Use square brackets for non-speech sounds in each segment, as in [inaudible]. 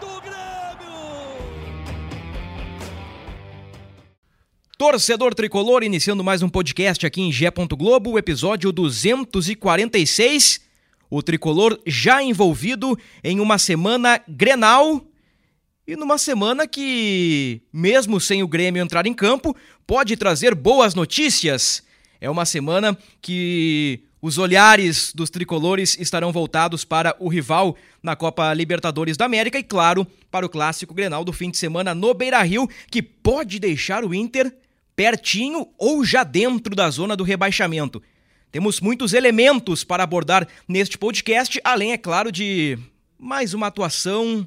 do Grêmio! Torcedor Tricolor, iniciando mais um podcast aqui em Gé. Globo, episódio 246. O Tricolor já envolvido em uma semana grenal e numa semana que, mesmo sem o Grêmio entrar em campo, pode trazer boas notícias. É uma semana que os olhares dos tricolores estarão voltados para o rival na Copa Libertadores da América e, claro, para o clássico Grenal do fim de semana no Beira Rio, que pode deixar o Inter pertinho ou já dentro da zona do rebaixamento. Temos muitos elementos para abordar neste podcast, além, é claro, de mais uma atuação,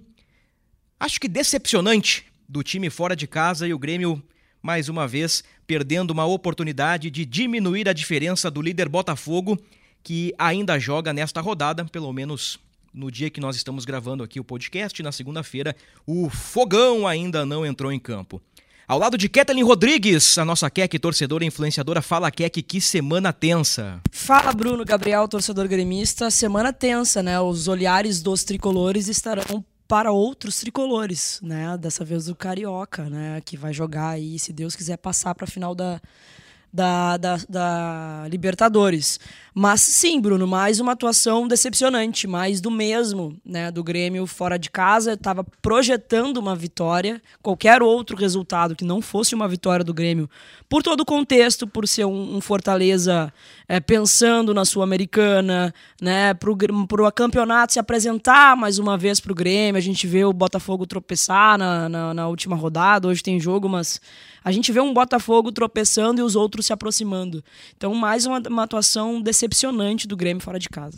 acho que decepcionante, do time fora de casa e o Grêmio, mais uma vez, perdendo uma oportunidade de diminuir a diferença do líder Botafogo, que ainda joga nesta rodada, pelo menos no dia que nós estamos gravando aqui o podcast, na segunda-feira, o Fogão ainda não entrou em campo. Ao lado de Kathleen Rodrigues, a nossa Kek, torcedora e influenciadora. Fala, Kek, que semana tensa. Fala, Bruno Gabriel, torcedor gremista. Semana tensa, né? Os olhares dos tricolores estarão para outros tricolores, né? Dessa vez o Carioca, né? Que vai jogar aí, se Deus quiser, passar para a final da, da, da, da, Libertadores. Mas sim, Bruno, mais uma atuação decepcionante, mais do mesmo, né? Do Grêmio fora de casa, estava projetando uma vitória, qualquer outro resultado que não fosse uma vitória do Grêmio, por todo o contexto, por ser um, um Fortaleza é, pensando na Sul-Americana, né? Para o campeonato se apresentar mais uma vez para o Grêmio, a gente vê o Botafogo tropeçar na, na, na última rodada, hoje tem jogo, mas a gente vê um Botafogo tropeçando e os outros se aproximando. Então, mais uma, uma atuação decepcionante do Grêmio fora de casa.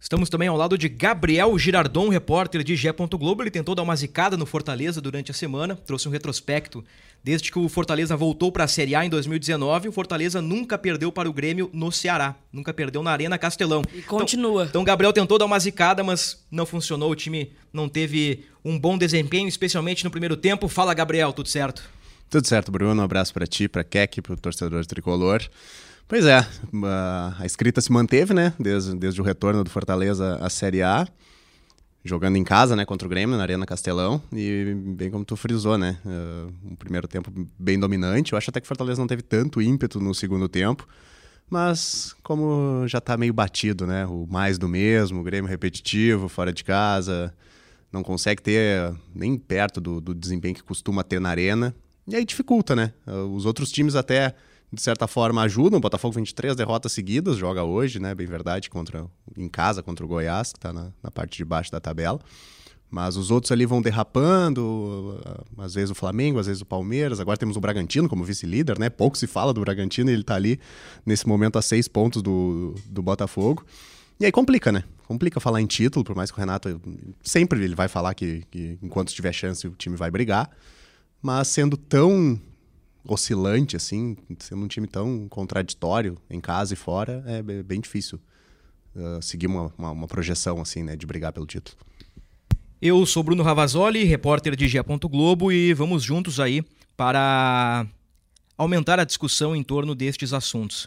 Estamos também ao lado de Gabriel Girardon, repórter de Gé. Globo. Ele tentou dar uma zicada no Fortaleza durante a semana, trouxe um retrospecto. Desde que o Fortaleza voltou para a Série A em 2019, o Fortaleza nunca perdeu para o Grêmio no Ceará. Nunca perdeu na Arena Castelão. E continua. Então, então Gabriel tentou dar uma zicada, mas não funcionou. O time não teve um bom desempenho, especialmente no primeiro tempo. Fala, Gabriel, tudo certo? Tudo certo, Bruno. Um abraço para ti, para Keck, para o torcedor tricolor. Pois é, a escrita se manteve, né? Desde, desde o retorno do Fortaleza à Série A, jogando em casa, né? Contra o Grêmio, na Arena Castelão. E bem como tu frisou, né? Uh, um primeiro tempo bem dominante. Eu acho até que o Fortaleza não teve tanto ímpeto no segundo tempo. Mas como já tá meio batido, né? O mais do mesmo, o Grêmio repetitivo, fora de casa. Não consegue ter nem perto do, do desempenho que costuma ter na arena. E aí dificulta, né? Os outros times até, de certa forma, ajudam. O Botafogo 23 derrotas seguidas, joga hoje, né? Bem verdade, contra, em casa contra o Goiás, que está na, na parte de baixo da tabela. Mas os outros ali vão derrapando, às vezes o Flamengo, às vezes o Palmeiras. Agora temos o Bragantino como vice-líder, né? Pouco se fala do Bragantino ele está ali nesse momento a seis pontos do, do Botafogo. E aí complica, né? Complica falar em título, por mais que o Renato sempre ele vai falar que, que enquanto tiver chance o time vai brigar mas sendo tão oscilante, assim, sendo um time tão contraditório em casa e fora, é bem difícil uh, seguir uma, uma, uma, projeção, assim, né, de brigar pelo título. Eu sou Bruno Ravazoli, repórter de Gia. Globo, e vamos juntos aí para aumentar a discussão em torno destes assuntos.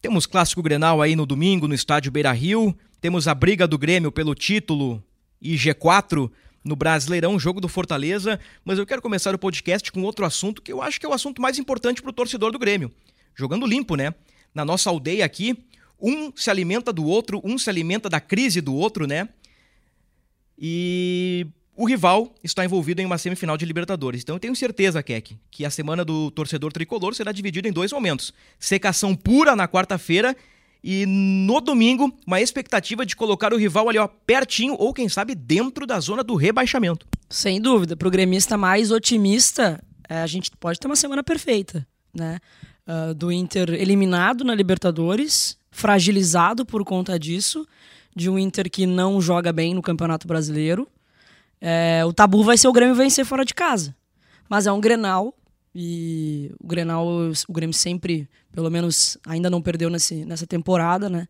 Temos clássico Grenal aí no domingo no estádio Beira Rio, temos a briga do Grêmio pelo título e G4 no Brasileirão, jogo do Fortaleza, mas eu quero começar o podcast com outro assunto que eu acho que é o assunto mais importante para o torcedor do Grêmio. Jogando limpo, né? Na nossa aldeia aqui, um se alimenta do outro, um se alimenta da crise do outro, né? E o rival está envolvido em uma semifinal de Libertadores. Então eu tenho certeza, Keck, que a semana do torcedor tricolor será dividida em dois momentos. Secação pura na quarta-feira e no domingo, uma expectativa de colocar o rival ali ó, pertinho ou quem sabe dentro da zona do rebaixamento. Sem dúvida, para o gremista mais otimista, é, a gente pode ter uma semana perfeita, né? Uh, do Inter eliminado na Libertadores, fragilizado por conta disso, de um Inter que não joga bem no Campeonato Brasileiro, É, o tabu vai ser o Grêmio vencer fora de casa. Mas é um Grenal e o Grenal, o Grêmio sempre, pelo menos ainda não perdeu nesse, nessa temporada, né?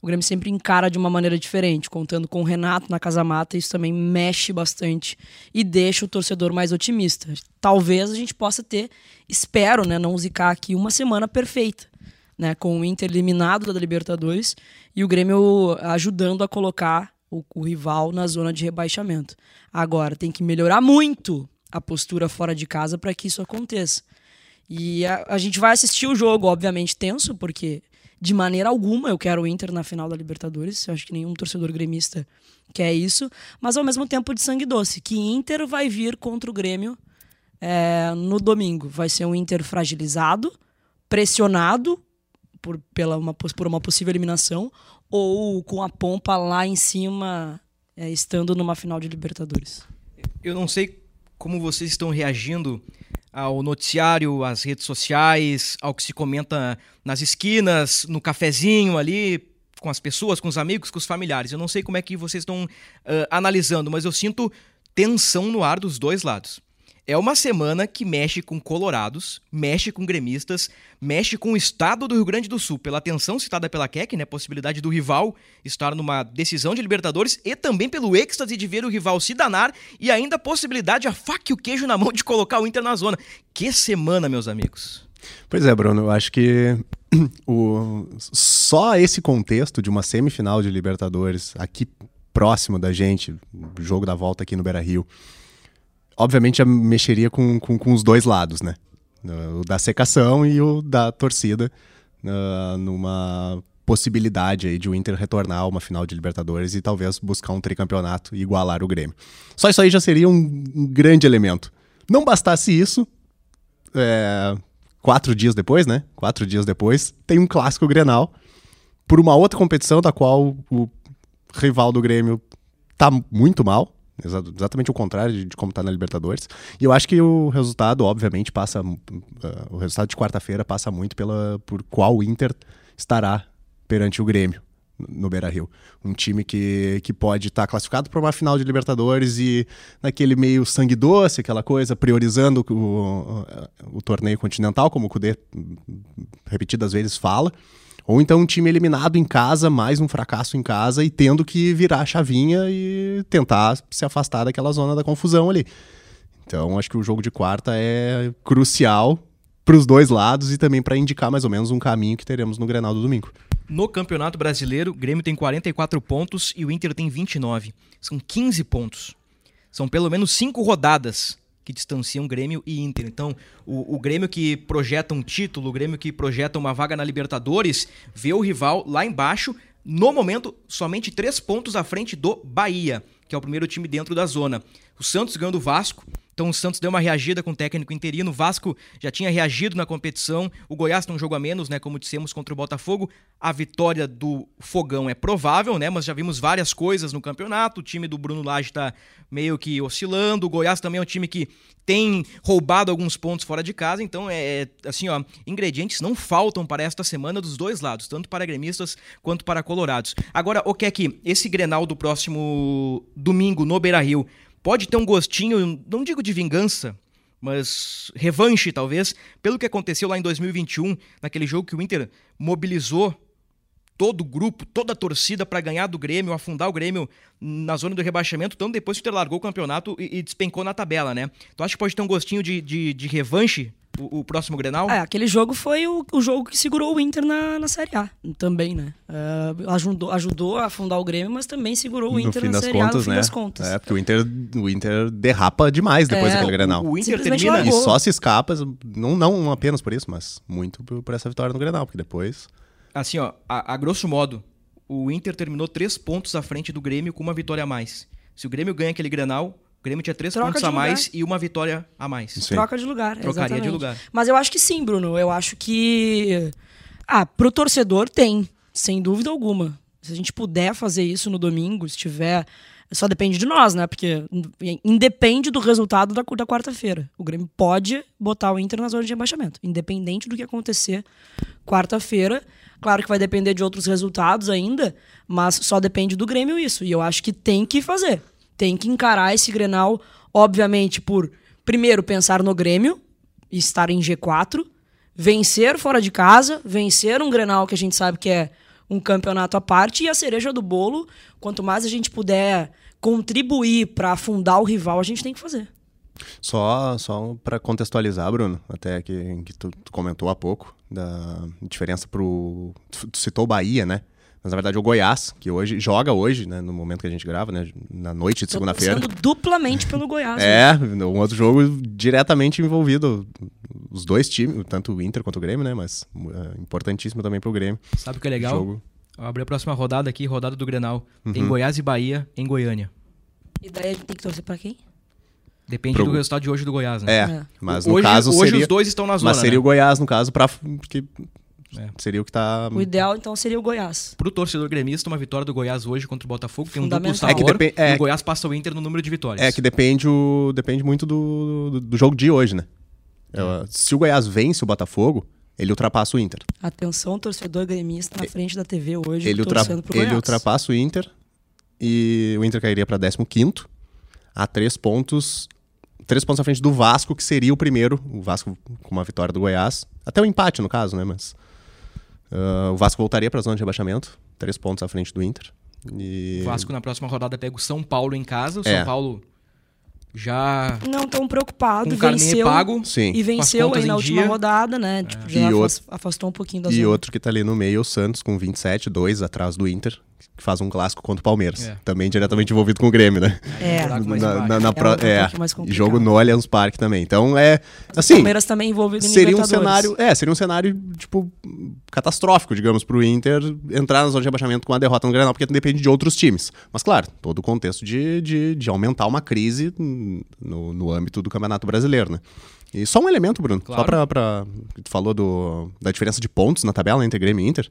O Grêmio sempre encara de uma maneira diferente, contando com o Renato na casa mata, isso também mexe bastante e deixa o torcedor mais otimista. Talvez a gente possa ter, espero, né, não zicar aqui uma semana perfeita, né, com o Inter eliminado da Libertadores e o Grêmio ajudando a colocar o, o rival na zona de rebaixamento. Agora tem que melhorar muito a postura fora de casa para que isso aconteça. E a, a, gente vai assistir o jogo, obviamente, tenso, porque de maneira alguma eu quero o Inter na final da Libertadores. Eu acho que nenhum torcedor gremista quer isso. Mas ao mesmo tempo de sangue doce, que Inter vai vir contra o Grêmio é, no domingo. Vai ser um Inter fragilizado, pressionado por, pela uma, por uma possível eliminação, ou com a pompa lá em cima, é, estando numa final de Libertadores. Eu não sei como vocês estão reagindo ao noticiário, às redes sociais, ao que se comenta nas esquinas, no cafezinho ali, com as pessoas, com os amigos, com os familiares. Eu não sei como é que vocês estão uh, analisando, mas eu sinto tensão no ar dos dois lados. É uma semana que mexe com colorados, mexe com gremistas, mexe com o estado do Rio Grande do Sul, pela atenção citada pela Keck, né, possibilidade do rival estar numa decisão de Libertadores e também pelo êxtase de ver o rival se danar e ainda a possibilidade, a faca e o queijo na mão de colocar o Inter na zona. Que semana, meus amigos. Pois é, Bruno, eu acho que [clears throat] o, só esse contexto de uma semifinal de Libertadores aqui próximo da gente, jogo da volta aqui no Beira-Rio, obviamente mexeria com, com, com, os dois lados, né? O da secação e o da torcida, uh, numa possibilidade aí de o Inter retornar a uma final de Libertadores e talvez buscar um tricampeonato e igualar o Grêmio. Só isso aí já seria um, um grande elemento. Não bastasse isso, é, quatro dias depois, né? Quatro dias depois, tem um clássico Grenal por uma outra competição da qual o rival do Grêmio tá muito mal, exatamente o contrário de, de como está na Libertadores. E eu acho que o resultado, obviamente, passa. Uh, o resultado de quarta-feira passa muito pela, por qual o Inter estará perante o Grêmio no Beira Rio. Um time que, que pode estar tá classificado para uma final de Libertadores e naquele meio sangue doce, aquela coisa, priorizando o, o, o torneio continental, como o Kudê repetidas vezes fala. Ou então um time eliminado em casa, mais um fracasso em casa e tendo que virar a chavinha e tentar se afastar daquela zona da confusão ali. Então acho que o jogo de quarta é crucial para os dois lados e também para indicar mais ou menos um caminho que teremos no Grenal do domingo. No Campeonato Brasileiro, o Grêmio tem 44 pontos e o Inter tem 29. São 15 pontos. São pelo menos cinco rodadas que distanciam Grêmio e Inter. Então, o, o, Grêmio que projeta um título, o Grêmio que projeta uma vaga na Libertadores, vê o rival lá embaixo, no momento, somente três pontos à frente do Bahia, que é o primeiro time dentro da zona. O Santos ganhou do Vasco, então o Santos deu uma reagida com o técnico interino. O Vasco já tinha reagido na competição. O Goiás tem um jogo a menos, né? Como dissemos, contra o Botafogo. A vitória do Fogão é provável, né? Mas já vimos várias coisas no campeonato. O time do Bruno Lage está meio que oscilando. O Goiás também é um time que tem roubado alguns pontos fora de casa. Então, é, é assim, ó, ingredientes não faltam para esta semana dos dois lados, tanto para gremistas quanto para colorados. Agora, o que é que esse Grenal do próximo domingo no Beira-Rio pode ter um gostinho, não digo de vingança, mas revanche talvez, pelo que aconteceu lá em 2021, naquele jogo que o Inter mobilizou todo o grupo, toda a torcida para ganhar do Grêmio, afundar o Grêmio na zona do rebaixamento, então depois que o Inter largou o campeonato e, e despencou na tabela, né? Tu acha que pode ter um gostinho de, de, de revanche o, o, próximo Grenal? É, aquele jogo foi o, o, jogo que segurou o Inter na, na Série A também, né? Uh, ajudou, ajudou a afundar o Grêmio, mas também segurou o Inter na Série contas, A no fim né? das contas. É, porque o Inter, o Inter derrapa demais depois é, daquele Grenal. O, o Inter termina... E só se escapa, não, não apenas por isso, mas muito por, por essa vitória no Grenal, porque depois... Assim, ó, a, a grosso modo, o Inter terminou três pontos à frente do Grêmio com uma vitória a mais. Se o Grêmio ganha aquele Grenal, Grêmio tinha três Troca pontos a mais e uma vitória a mais. Sim. Troca de lugar, Trocaria exatamente. de lugar. Mas eu acho que sim, Bruno. Eu acho que. Ah, pro torcedor tem, sem dúvida alguma. Se a gente puder fazer isso no domingo, se tiver. Só depende de nós, né? Porque independe do resultado da, da quarta-feira. O Grêmio pode botar o Inter na zona de rebaixamento. Independente do que acontecer quarta-feira. Claro que vai depender de outros resultados ainda, mas só depende do Grêmio isso. E eu acho que tem que fazer tem que encarar esse Grenal, obviamente, por primeiro pensar no Grêmio, estar em G4, vencer fora de casa, vencer um Grenal que a gente sabe que é um campeonato à parte e a cereja do bolo, quanto mais a gente puder contribuir para afundar o rival, a gente tem que fazer. Só, só para contextualizar, Bruno, até que, que tu, tu, comentou há pouco, da diferença pro. Tu, tu citou Bahia, né? Mas na verdade o Goiás, que hoje joga hoje, né, no momento que a gente grava, né, na noite de segunda-feira. Sendo duplamente pelo Goiás. é, né? um outro jogo diretamente envolvido os dois times, tanto o Inter quanto o Grêmio, né, mas é, importantíssimo também pro Grêmio. Sabe o que é legal? Jogo. Vou abrir a próxima rodada aqui, rodada do Grenal. Uhum. Tem Goiás e Bahia em Goiânia. E daí a gente tem que torcer pra quem? Depende Pro... do resultado de hoje do Goiás, né? É, é. mas no hoje, caso hoje seria... os dois estão na zona, Mas seria né? o Goiás, no caso, pra... Porque é. Seria o que tá. O ideal, então, seria o Goiás. Pro torcedor gremista, uma vitória do Goiás hoje contra o Botafogo tem um duplo sabor. É que depend... é... o Goiás passa o Inter no número de vitórias. É que depende, o... depende muito do... do, do jogo de hoje, né? É. Se o Goiás vence o Botafogo, ele ultrapassa o Inter. Atenção, torcedor gremista na frente da TV hoje, ele, ultra... ele ultrapassa o Inter e o Inter cairia para 15 a três pontos três pontos à frente do Vasco, que seria o primeiro. O Vasco com uma vitória do Goiás. Até o um empate, no caso, né? Mas uh, o Vasco voltaria para a zona de rebaixamento. Três pontos à frente do Inter. E... O Vasco na próxima rodada pega o São Paulo em casa. O São é. Paulo já. Não tão preocupado, com venceu. Pago, Sim. E venceu aí na última dia. rodada, né? Tipo, já afastou um pouquinho da E zona. outro que tá ali no meio, o Santos, com 27, 2 atrás do Inter que faz um clássico contra o Palmeiras. É. Também diretamente envolvido com o Grêmio, né? É, na, na, na, na pro, é, um é jogo no Allianz Parque também. Então é assim. O Palmeiras também envolvido em seria um cenário, é, seria um cenário tipo catastrófico, digamos, para o Inter entrar na zona de rebaixamento com a derrota no Grenal, porque depende de outros times. Mas claro, todo o contexto de, de, de aumentar uma crise no, no âmbito do Campeonato Brasileiro, né? E só um elemento, Bruno, claro. só para pra tu falou do, da diferença de pontos na tabela entre Grêmio e Inter.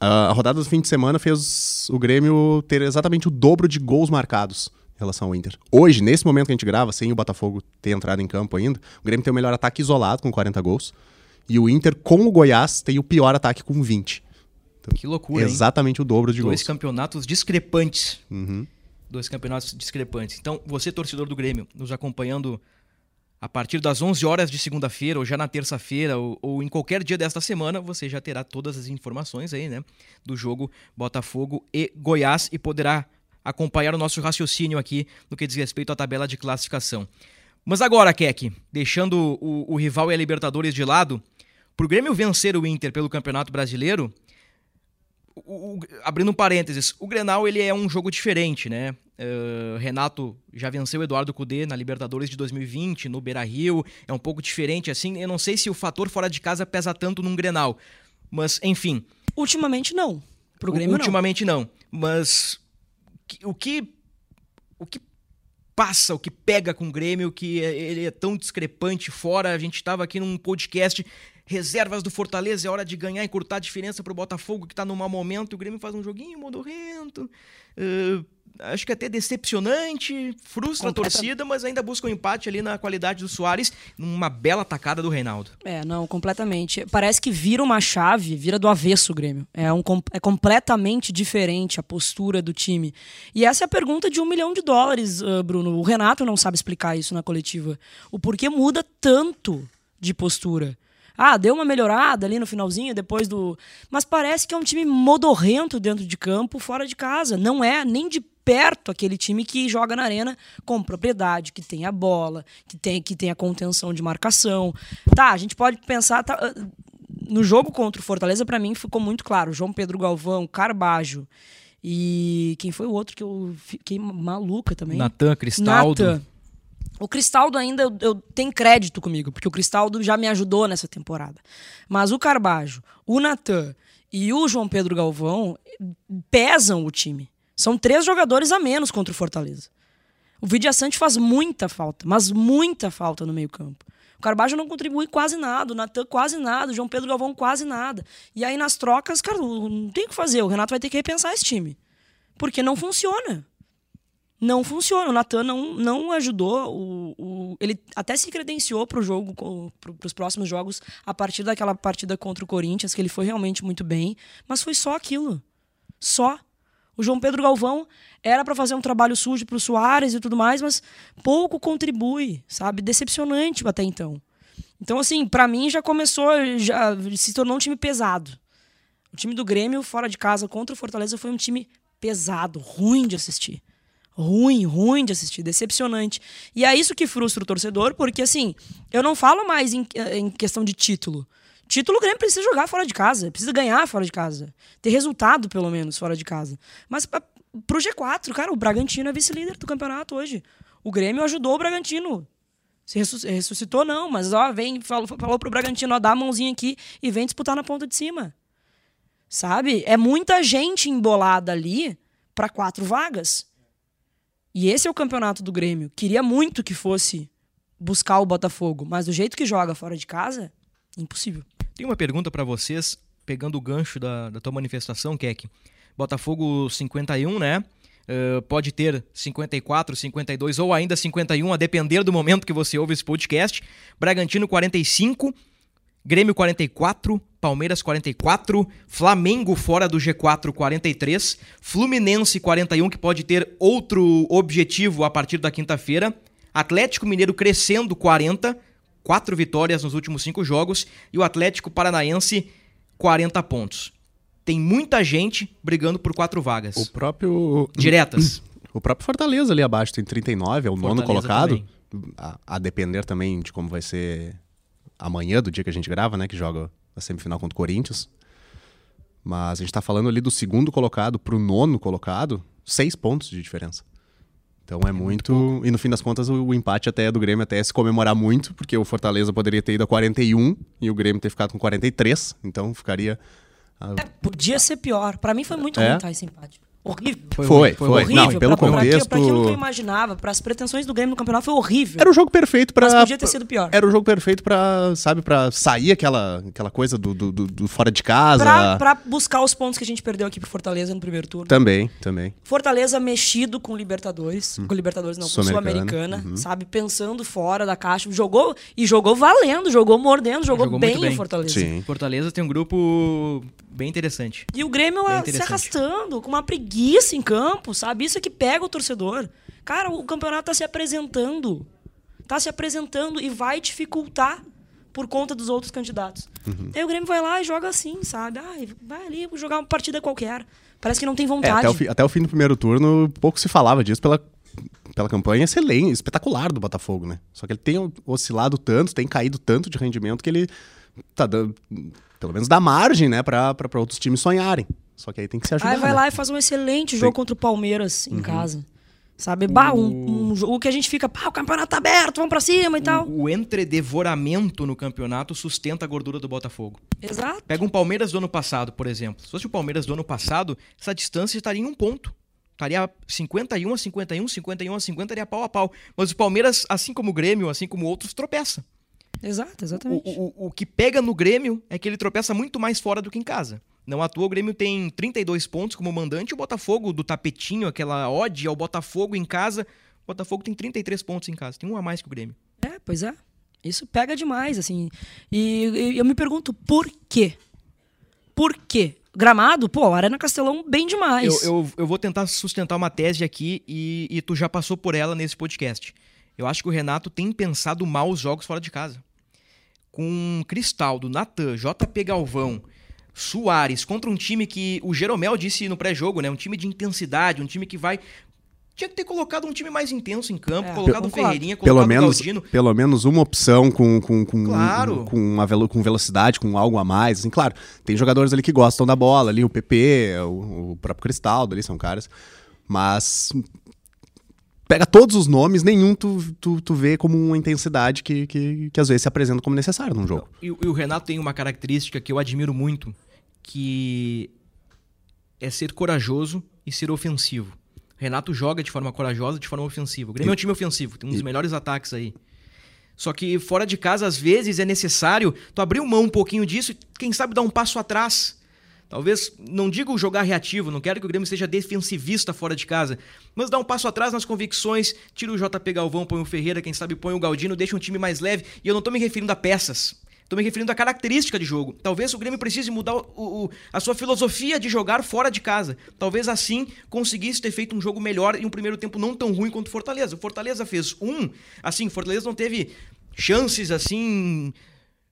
A rodada do fim de semana fez o Grêmio ter exatamente o dobro de gols marcados em relação ao Inter. Hoje, nesse momento que a gente grava, sem o Botafogo ter entrado em campo ainda, o Grêmio tem o melhor ataque isolado, com 40 gols. E o Inter, com o Goiás, tem o pior ataque com 20. Então, que loucura, Exatamente hein? o dobro de Dois gols. campeonatos discrepantes. Uhum. Dois campeonatos discrepantes. Então, você, torcedor do Grêmio, nos acompanhando a partir das 11 horas de segunda-feira, ou já na terça-feira, ou, ou, em qualquer dia desta semana, você já terá todas as informações aí, né? Do jogo Botafogo e Goiás e poderá acompanhar o nosso raciocínio aqui no que diz respeito à tabela de classificação. Mas agora, Keck, deixando o, o rival e a Libertadores de lado, pro Grêmio vencer o Inter pelo Campeonato Brasileiro, o, o, abrindo um parênteses, o Grenal ele é um jogo diferente, né? Uh, Renato já venceu Eduardo Cudê na Libertadores de 2020, no Beira-Rio, é um pouco diferente assim. Eu não sei se o fator fora de casa pesa tanto num Grenal, mas enfim. Ultimamente não. Pro Grêmio Ultimamente não. não. Mas o que o que passa, o que pega com o Grêmio, que ele é tão discrepante fora. A gente estava aqui num podcast reservas do Fortaleza, é hora de ganhar e cortar a diferença pro Botafogo, que tá num mau momento, o Grêmio faz um joguinho modorrento. Uh, acho que até decepcionante, frustra a torcida, mas ainda busca um empate ali na qualidade do Soares, numa bela tacada do Reinaldo. É, não, completamente. Parece que vira uma chave, vira do avesso o Grêmio. É, um, é completamente diferente a postura do time. E essa é a pergunta de um milhão de dólares, uh, Bruno. O Renato não sabe explicar isso na coletiva. O porquê muda tanto de postura. Ah, deu uma melhorada ali no finalzinho, depois do. Mas parece que é um time modorrento dentro de campo, fora de casa. Não é nem de perto aquele time que joga na arena com propriedade, que tem a bola, que tem, que tem a contenção de marcação. Tá, a gente pode pensar. Tá, no jogo contra o Fortaleza, para mim, ficou muito claro. João Pedro Galvão, Carbajo. E quem foi o outro que eu fiquei maluca também? Natan, Cristaldo. Natan. O Cristaldo ainda eu, eu tenho crédito comigo, porque o Cristaldo já me ajudou nessa temporada. Mas o Carbajo, o Natan e o João Pedro Galvão pesam o time. São três jogadores a menos contra o Fortaleza. O Vidia Sante faz muita falta, mas muita falta no meio-campo. O Carbajo não contribui quase nada, o Natan quase nada, o João Pedro Galvão quase nada. E aí nas trocas, cara, não tem o que fazer. O Renato vai ter que repensar esse time. Porque não funciona não funciona. O Natan não, não ajudou. O, o, ele até se credenciou para o jogo, para os próximos jogos, a partir daquela partida contra o Corinthians, que ele foi realmente muito bem, mas foi só aquilo. Só. O João Pedro Galvão era para fazer um trabalho sujo pro Soares e tudo mais, mas pouco contribui, sabe? Decepcionante até então. Então, assim, para mim já começou, já se tornou um time pesado. O time do Grêmio, fora de casa, contra o Fortaleza, foi um time pesado, ruim de assistir. Ruim, ruim de assistir, decepcionante. E é isso que frustra o torcedor, porque, assim, eu não falo mais em, em questão de título. Título o Grêmio precisa jogar fora de casa, precisa ganhar fora de casa. Ter resultado, pelo menos, fora de casa. Mas pra, pro G4, cara, o Bragantino é vice-líder do campeonato hoje. O Grêmio ajudou o Bragantino. Se ressuscitou, não, mas ó, vem, falou, falou pro Bragantino, ó, dá a mãozinha aqui e vem disputar na ponta de cima. Sabe? É muita gente embolada ali para quatro vagas. E esse é o campeonato do Grêmio. Queria muito que fosse buscar o Botafogo, mas do jeito que joga fora de casa, impossível. Tem uma pergunta para vocês, pegando o gancho da, da tua manifestação, Keck. Botafogo 51, né? Uh, pode ter 54, 52 ou ainda 51, a depender do momento que você ouve esse podcast. Bragantino 45, Grêmio 44, Palmeiras 44, Flamengo fora do G4 43, Fluminense 41, que pode ter outro objetivo a partir da quinta-feira, Atlético Mineiro crescendo 40, quatro vitórias nos últimos cinco jogos, e o Atlético Paranaense 40 pontos. Tem muita gente brigando por quatro vagas. O próprio. [clears throat] Diretas. O próprio Fortaleza ali abaixo tem 39, é o Fortaleza nono colocado. A, a depender também de como vai ser amanhã, do dia que a gente grava, né? Que joga a semifinal contra o Corinthians. Mas a gente tá falando ali do segundo colocado pro nono colocado, seis pontos de diferença. Então é, muito. e no fim das contas, o, o empate até é do Grêmio até é se comemorar muito, porque o Fortaleza poderia ter ido a 41 e o Grêmio ter ficado com 43. Então ficaria. ah, Podia ser pior. Pra mim foi muito É? ruim tá, esse empate. Horrível. Foi, foi. foi horrível. Não, pelo pra, pra, contexto. pra aquilo que eu imaginava, para as pretensões do Grêmio no campeonato, foi horrível. Era o jogo perfeito pra. Mas podia ter sido pior. Era o jogo perfeito pra, sabe, pra sair aquela, aquela coisa do, do, do- do fora de casa. Pra, pra buscar os pontos que a gente perdeu aqui pro Fortaleza no primeiro turno. Também, também. Fortaleza mexido com Libertadores. Com Libertadores não, com Sul-Americana, Sul-Americana. Sabe? Pensando fora da caixa. Jogou e jogou valendo, jogou mordendo, jogou, Jogou bem, bem. o Fortaleza. Sim. Fortaleza tem um grupo bem interessante. E o Grêmio se arrastando, com uma preguiça em campo, sabe? Isso é que pega o torcedor. Cara, o campeonato tá se apresentando. Tá se apresentando e vai dificultar por conta dos outros candidatos. Uhum. Aí o Grêmio vai lá e joga assim, sabe? Ai, vai ali jogar uma partida qualquer. Parece que não tem É, vontade. até, o fi- até o fim do primeiro turno, pouco se falava disso pela, pela campanha excelente, espetacular do Botafogo, né? Só que ele tem oscilado tanto, tem caído tanto de rendimento que ele tá dando, pelo menos dá margem, né, pra outros times sonharem. Só que aí tem que se ajudar. Aí vai né? lá e faz um excelente jogo contra o Palmeiras Uhum. em casa. Sabe? Bah, um, um jogo que a gente fica, pá, o campeonato tá aberto, vamos pra cima e tal. O, o entredevoramento no campeonato sustenta a gordura do Botafogo. Exato. Pega um Palmeiras do ano passado, por exemplo. Se fosse o Palmeiras do ano passado, essa distância estaria em um ponto. Estaria 51 a 51, 51 a 50, estaria pau a pau. Mas o Palmeiras, assim como o Grêmio, assim como outros, tropeça. Exato, O, exatamente. o, o que pega no Grêmio é que ele tropeça muito mais fora do que em casa. Não à toa, o Grêmio tem 32 pontos como mandante, o Botafogo do tapetinho, aquela ode ao Botafogo em casa. O Botafogo tem 33 pontos em casa, tem um a mais que o Grêmio. É, pois é. Isso pega demais, assim. E, e eu me pergunto por quê? Por quê? Gramado, pô, Arena Castelão bem demais. Eu, eu, eu vou tentar sustentar uma tese aqui e, e tu já passou por ela nesse podcast. Eu acho que o Renato tem pensado mal os jogos fora de casa. Com Cristaldo, Natan, JP Galvão, Soares, contra um time que o Jeromel disse no pré-jogo, né? Um time de intensidade, um time que vai. Tinha que ter colocado um time mais intenso em campo, É, colocado o. Ferreirinha, Pelo colocado o menos, Galdino. pelo menos uma opção com, com, com, Claro. com, uma velo- com velocidade, com algo a mais. Assim, claro, tem jogadores ali que gostam da bola, ali o PP, o, o próprio Cristaldo ali, são caras. Mas pega todos os nomes, nenhum tu, tu, tu vê como uma intensidade que, que, que às vezes se apresenta como necessário num jogo. E, o- e o Renato tem uma característica que eu admiro muito, que é ser corajoso e ser ofensivo. O Renato joga de forma corajosa, de forma ofensiva. O Grêmio é um time ofensivo, tem um dos melhores ataques aí. Só que fora de casa, às vezes, é necessário tu abrir mão um pouquinho disso e, quem sabe, dar um passo atrás. Talvez, não digo jogar reativo, não quero que o Grêmio seja defensivista fora de casa, mas dar um passo atrás nas convicções, tira o JP Galvão, põe o Ferreira, quem sabe põe o Galdino, deixa um time mais leve, e eu não tô me referindo a peças. Tô me referindo à característica de jogo. Talvez o Grêmio precise mudar o, o, a sua filosofia de jogar fora de casa. Talvez assim conseguisse ter feito um jogo melhor e um primeiro tempo não tão ruim quanto o Fortaleza. O Fortaleza fez um, assim, Fortaleza não teve chances assim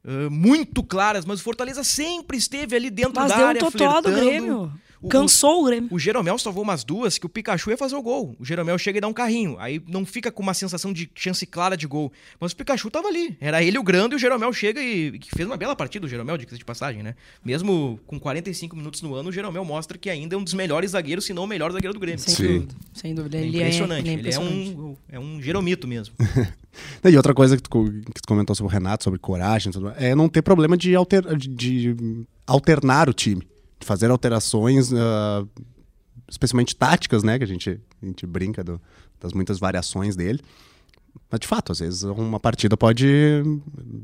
uh, muito claras, mas o Fortaleza sempre esteve ali dentro Mas da deu um área, totó do. Grêmio. O- Cansou o Grêmio. O Jeromel salvou umas duas que o Pikachu ia fazer o gol. O Jeromel chega e dá um carrinho. Aí não fica com uma sensação de chance clara de gol. Mas o Pikachu tava ali. Era ele o grande e o Jeromel chega e que fez uma bela partida, o Jeromel, de de passagem, né? Mesmo com 45 minutos no ano, o Jeromel mostra que ainda é um dos melhores zagueiros, se não o melhor zagueiro do Grêmio. Sem Sim. dúvida. Sem dúvida. É Ele impressionante. É, ele é Ele é impressionante. um, é um Jeromito mesmo. [laughs] E outra coisa que tu, que tu comentou sobre o Renato, sobre coragem, é não ter problema de, alter- de- de alternar o time. Fazer alterações, ah, especialmente táticas, né? Que a gente, a gente brinca do- das muitas variações dele. Mas, de fato, às vezes uma partida pode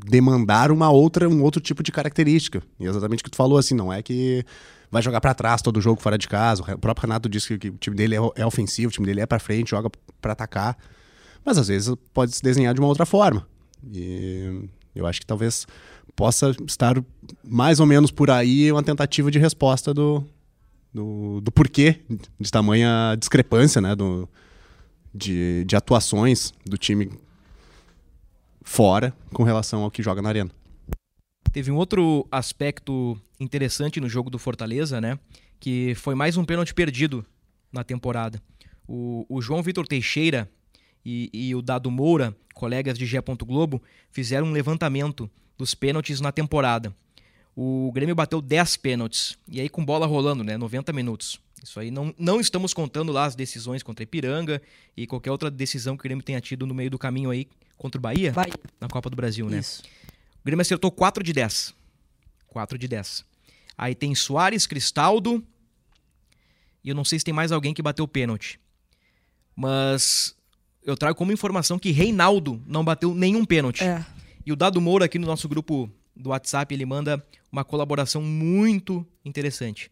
demandar uma outra, um outro tipo de característica. E é exatamente o que tu falou, assim, não é que vai jogar pra trás todo jogo fora de casa. O próprio Renato disse que, o time dele é, é ofensivo, o time dele é pra frente, joga pra atacar. Mas às vezes pode se desenhar de uma outra forma. E eu acho que talvez possa estar mais ou menos por aí uma tentativa de resposta do, do, do porquê de tamanha discrepância né, do, de, de atuações do time fora com relação ao que joga na arena. Teve um outro aspecto interessante no jogo do Fortaleza, né? Que foi mais um pênalti perdido na temporada. O, o João Vitor Teixeira e, e o Dado Moura, colegas de Gé. Globo, fizeram um levantamento dos pênaltis na temporada. O Grêmio bateu 10 pênaltis. E aí com bola rolando, né? 90 minutos. Isso aí não, não estamos contando lá as decisões contra Ipiranga e qualquer outra decisão que o Grêmio tenha tido no meio do caminho aí contra o Bahia, Vai. na Copa do Brasil, né? Isso. O Grêmio acertou 4 de 10. 4 de 10. Aí tem Soares, Cristaldo. E eu não sei se tem mais alguém que bateu pênalti. Mas eu trago como informação que Reinaldo não bateu nenhum pênalti. É. E o Dado Moura aqui no nosso grupo do WhatsApp, ele manda uma colaboração muito interessante.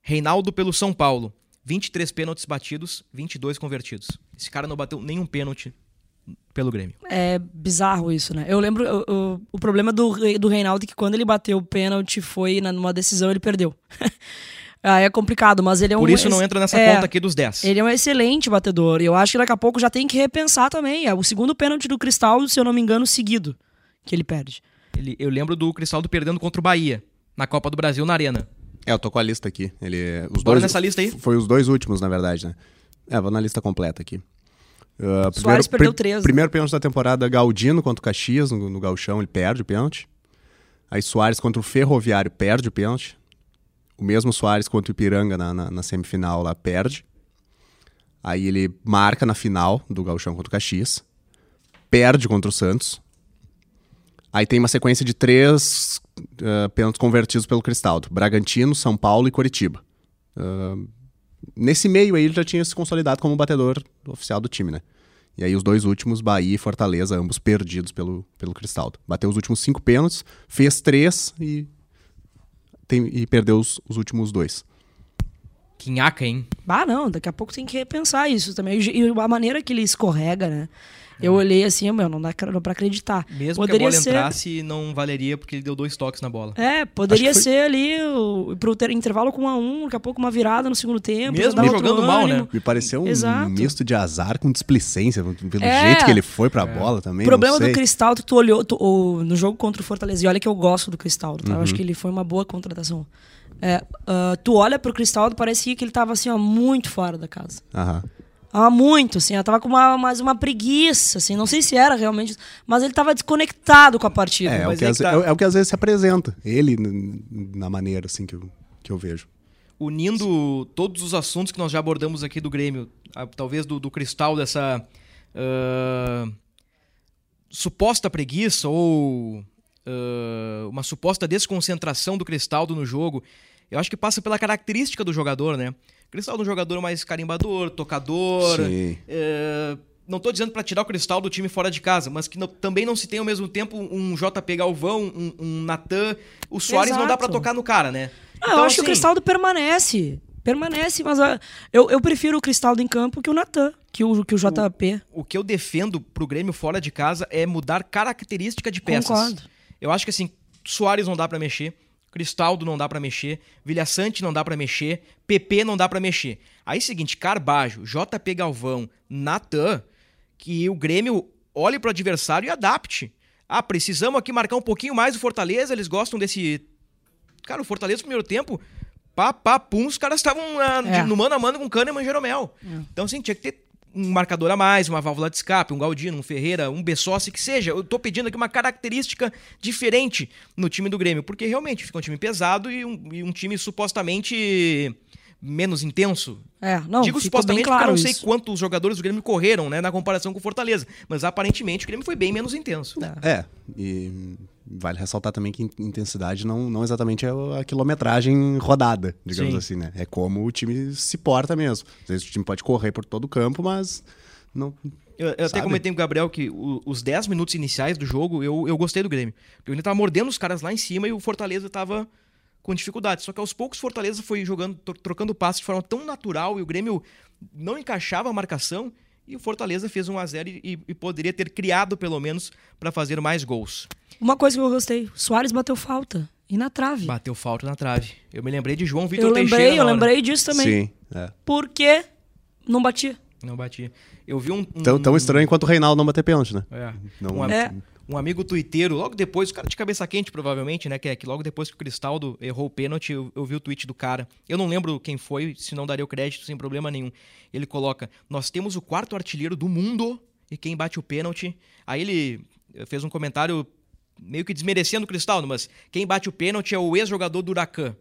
Reinaldo pelo São Paulo. 23 pênaltis batidos, 22 convertidos. Esse cara não bateu nenhum pênalti pelo Grêmio. É bizarro isso, né? Eu lembro o, problema do, do Reinaldo é que quando ele bateu o pênalti foi na- numa decisão ele perdeu. [laughs] Aí é complicado, mas ele é um. Por isso não entra nessa é, conta aqui dos 10. Ele é um excelente batedor. E eu acho que daqui a pouco já tem que repensar também. É o segundo pênalti do Cristal, se eu não me engano, seguido que ele perde. Ele- eu lembro do Cristaldo perdendo contra o Bahia, na Copa do Brasil, na Arena. É, eu tô com a lista aqui. Ele, os Bora dois, nessa lista aí. Foi os dois últimos, na verdade, né? É, vou na lista completa aqui. Uh, Soares perdeu três, né? Primeiro pênalti da temporada, Galdino contra o Caxias, no, no Galchão, ele perde o pênalti. Aí Soares contra o Ferroviário, perde o pênalti. O mesmo Soares contra o Ipiranga na, na, na semifinal lá, perde. Aí ele marca na final do Galchão contra o Caxias. Perde contra o Santos. Aí tem uma sequência de três uh, pênaltis convertidos pelo Cristaldo. Bragantino, São Paulo e Coritiba. Uh, nesse meio aí ele já tinha se consolidado como batedor oficial do time, né? E aí os dois últimos, Bahia e Fortaleza, ambos perdidos pelo, pelo Cristaldo. Bateu os últimos cinco pênaltis, fez três e, tem, e perdeu os, os últimos dois. Quinhaca, hein? Ah, não, daqui a pouco tem que repensar isso também. E e a maneira que ele escorrega, né? Eu olhei assim, meu, não dá pra acreditar. Mesmo Poderia que a bola ser... entrasse, não valeria porque ele deu dois toques na bola. É, poderia foi- ser ali o, pro ter, intervalo com um a um, daqui a pouco uma virada no segundo tempo. Mesmo jogando mal, ânimo. né? Me pareceu um Exato. misto de azar com displicência, pelo É. jeito que ele foi pra bola também. O problema não do. Cristaldo, tu olhou tu- o- no jogo contra o Fortaleza, e olha que eu gosto do Cristaldo, tá? Eu Uhum. acho que ele foi uma boa contratação. É, ah, tu olha pro Cristaldo, parecia que ele tava assim, ó, muito fora da casa. Aham. Ah, muito, assim, ela tava com uma, mais uma preguiça, assim, não sei se era realmente, mas ele tava desconectado com a partida. É, é, o que aí às, que tá. é, é o que às vezes se apresenta. Ele, na maneira assim que eu, que eu vejo. Unindo todos os assuntos que nós já abordamos aqui do Grêmio, a- talvez do, do Cristal, dessa ah, suposta preguiça ou ah, uma suposta desconcentração do Cristaldo no jogo, eu acho que passa pela característica do jogador, né? Cristaldo é um jogador mais carimbador, tocador. Sim. É, não tô dizendo para tirar o Cristal do time fora de casa, mas que não- também não se tem ao mesmo tempo um JP Galvão, um, um Natan. O Soares não dá Exato. para tocar no cara, né? Ah, eu Então, acho que o assim, Cristaldo permanece. Permanece, mas eu, eu prefiro o Cristaldo em campo que o Natan, que o, que o JP. O que eu defendo pro Grêmio fora de casa é mudar característica de peças. Concordo. Eu acho que assim, Soares não dá pra mexer. Cristaldo não dá pra mexer, Vilha Sante não dá pra mexer, PP não dá pra mexer. Aí seguinte, Carbajo, JP Galvão, Natan, que o Grêmio olhe pro adversário e adapte. Ah, precisamos aqui marcar um pouquinho mais o Fortaleza, eles gostam desse Cara, o Fortaleza no primeiro tempo, pá, pá, pum, os caras estavam É. no mano a mano com Kahneman e Jeromel. Então, assim, tinha que ter um marcador a mais, uma válvula de escape, um Galdino, um Ferreira, um Bessossi, que seja. Eu tô pedindo aqui uma característica diferente no time do Grêmio, porque realmente fica um time pesado e um, e um time supostamente menos intenso. É, não, Digo supostamente claro porque eu não sei isso. quantos jogadores do Grêmio correram, né, na comparação com o Fortaleza. Mas aparentemente o Grêmio foi bem menos intenso. É, e vale ressaltar também que in- intensidade não, não exatamente é a quilometragem rodada, digamos Sim. assim, né? É como o time se porta mesmo. Às vezes o time pode correr por todo o campo, mas não. Eu, eu até comentei com o Gabriel que o- os 10 minutos iniciais do jogo eu, eu gostei do Grêmio. Porque o Grêmio tava mordendo os caras lá em cima e o Fortaleza tava com dificuldade. Só que aos poucos o Fortaleza foi jogando, tro- trocando passes de forma tão natural e o Grêmio não encaixava a marcação. E o Fortaleza fez 1 a 0 e, e- poderia ter criado, pelo menos, para fazer mais gols. Uma coisa que eu gostei, o Soares bateu falta. E na trave. Bateu falta na trave. Eu me lembrei de João Vitor eu Teixeira. lembrei, na eu lembrei disso também. Sim. É. Por que não batia? Não batia. Eu vi um. um Tão, tão estranho quanto o Reinaldo não bater pênalti, né? É. Não- um, É. um amigo tuiteiro, logo depois, o cara de cabeça quente, provavelmente, né? Que é que logo depois que o Cristaldo errou o pênalti, eu, eu vi o tweet do cara. Eu não lembro quem foi, se não daria o crédito sem problema nenhum. Ele coloca: Nós temos o quarto artilheiro do mundo e quem bate o pênalti. Aí ele eh, fez um comentário meio que desmerecendo o Cristaldo, mas quem bate o pênalti é o ex-jogador do Huracan.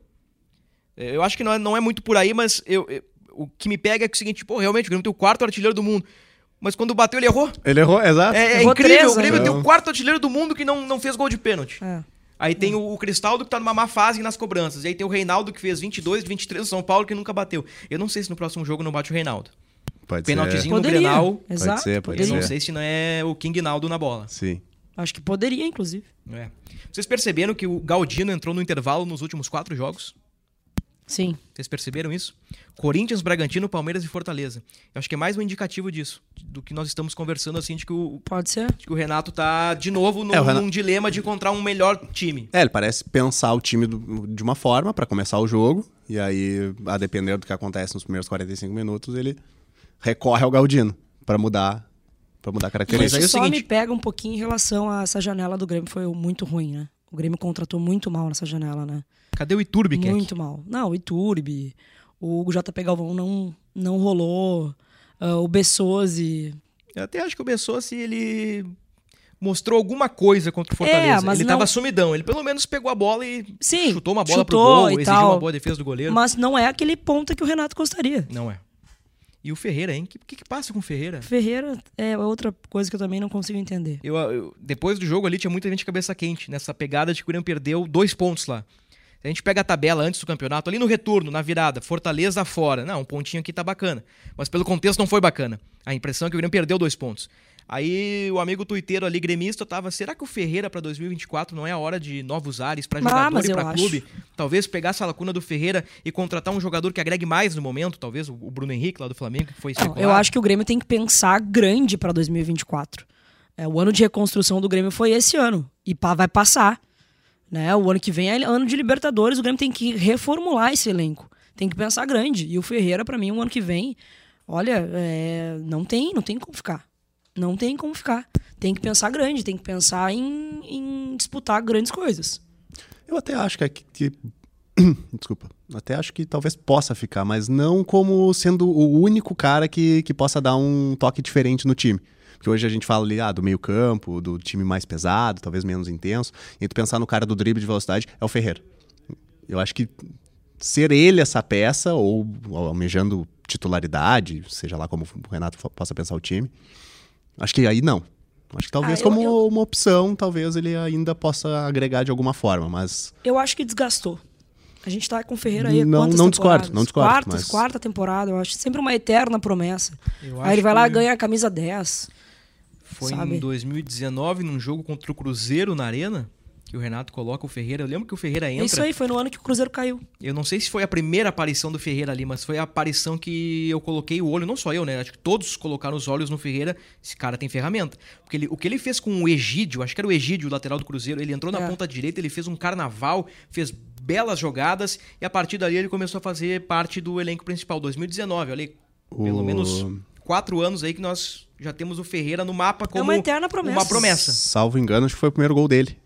Eh, Eu acho que não é, não é muito por aí, mas eu, eu- o que me pega é que é o seguinte, pô, realmente, o Grêmio tem o quarto artilheiro do mundo. Mas quando bateu, ele errou. Ele errou, exato. É, é Errou incrível, três, o Grêmio né? tem o quarto artilheiro do mundo que não, não fez gol de pênalti. É. Aí tem o, o Cristaldo que tá numa má fase nas cobranças. E aí tem o Reinaldo que fez 22, 23 no São Paulo que nunca bateu. Eu não sei se no próximo jogo não bate o Reinaldo. Pode Pênaltizinho no. Grenal. Exato. ser, pode Eu ser. não sei se não é o King Naldo na bola. ser. Sim. Acho que poderia, inclusive. É. Vocês perceberam que o Galdino entrou no intervalo nos últimos quatro jogos? Sim. Vocês perceberam isso? Corinthians, Bragantino, Palmeiras e Fortaleza. Eu acho que é mais um indicativo disso. Do que nós estamos conversando, assim, de que o, Pode ser. de que o Renato tá de novo num, É, Renato- num dilema de encontrar um melhor time. É, ele parece pensar o time do- de uma forma pra começar o jogo, e aí, a depender do que acontece nos primeiros 45 minutos, ele recorre ao Galdino pra mudar, pra mudar a Mas característica. aí é o Isso só seguinte- me pega um pouquinho em relação a essa janela do Grêmio. Foi muito ruim, né? O Grêmio contratou muito mal nessa janela, né? Cadê o Iturbe, Keck? Muito mal. Não, o Iturbe, o JP Galvão não, não rolou, ah, o Bessosi. Eu até acho que o Bessossi, ele mostrou alguma coisa contra o Fortaleza. É, mas ele não- tava sumidão. Ele pelo menos pegou a bola e Sim, chutou uma bola chutou pro gol, exigiu tal. uma boa defesa do goleiro. Mas não é aquele ponta que o Renato gostaria. Não é. E o Ferreira, hein? O que, que, que passa com o Ferreira? Ferreira é outra coisa que eu também não consigo entender. Eu, eu- depois do jogo ali tinha muita gente de cabeça quente nessa pegada de que o Grêmio perdeu dois pontos lá. Se a gente pega a tabela antes do campeonato, ali no retorno, na virada, Fortaleza fora. Não, um pontinho aqui tá bacana. Mas pelo contexto não foi bacana. A impressão é que o Grêmio perdeu dois pontos. Aí o amigo tuiteiro ali, gremista, tava. Será que o Ferreira pra 2024 não é a hora de novos ares pra Ah, jogador mas e eu pra acho. clube? Talvez pegar essa lacuna do Ferreira e contratar um jogador que agregue mais no momento, talvez o Bruno Henrique lá do Flamengo, que foi Não, eu acho que o Grêmio tem que pensar grande para 2024. É, o ano de reconstrução do Grêmio foi esse ano e pá, vai passar. Né? O ano que vem é ano de Libertadores, o Grêmio tem que reformular esse elenco. Tem que pensar grande. E o Ferreira, para mim, o ano que vem, olha, é, não tem, não tem como ficar. Não tem como ficar. Tem que pensar grande, tem que pensar em, em disputar grandes coisas. Eu até acho que, que- [clears throat] Desculpa. Até acho que talvez possa ficar, mas não como sendo o único cara que, que possa dar um toque diferente no time. Porque hoje a gente fala ali ah, do meio campo, do time mais pesado, talvez menos intenso. E tu pensar no cara do drible de velocidade é o Ferreira. Eu acho que ser ele essa peça, ou, almejando titularidade, seja lá como o Renato possa pensar o time, acho que aí não. Acho que talvez Ah, eu- como eu- uma opção, talvez ele ainda possa agregar de alguma forma, mas Eu acho que desgastou. A gente tá com o Ferreira aí Não- quantas não discordo, temporadas? não discordo, Quartas, mas- quarta temporada, eu acho. Sempre uma eterna promessa. Eu aí ele vai lá e ganha a camisa 10. Foi sabe? em 2019, num jogo contra o Cruzeiro na Arena, que o Renato coloca o Ferreira. Eu lembro que o Ferreira entra. Isso aí, foi no ano que o Cruzeiro caiu. Eu não sei se foi a primeira aparição do Ferreira ali, mas foi a aparição que eu coloquei o olho, não só eu, né? Acho que todos colocaram os olhos no Ferreira. Esse cara tem ferramenta. Porque ele- o que ele fez com o Egídio, acho que era o Egídio, o lateral do Cruzeiro, ele entrou na É. ponta direita, ele fez um carnaval, fez belas jogadas e a partir dali ele começou a fazer parte do elenco principal. 2019, olha aí, pelo O- menos quatro anos aí que nós já temos o Ferreira no mapa como uma eterna promessa. Uma promessa. Salvo engano, acho que foi o primeiro gol dele.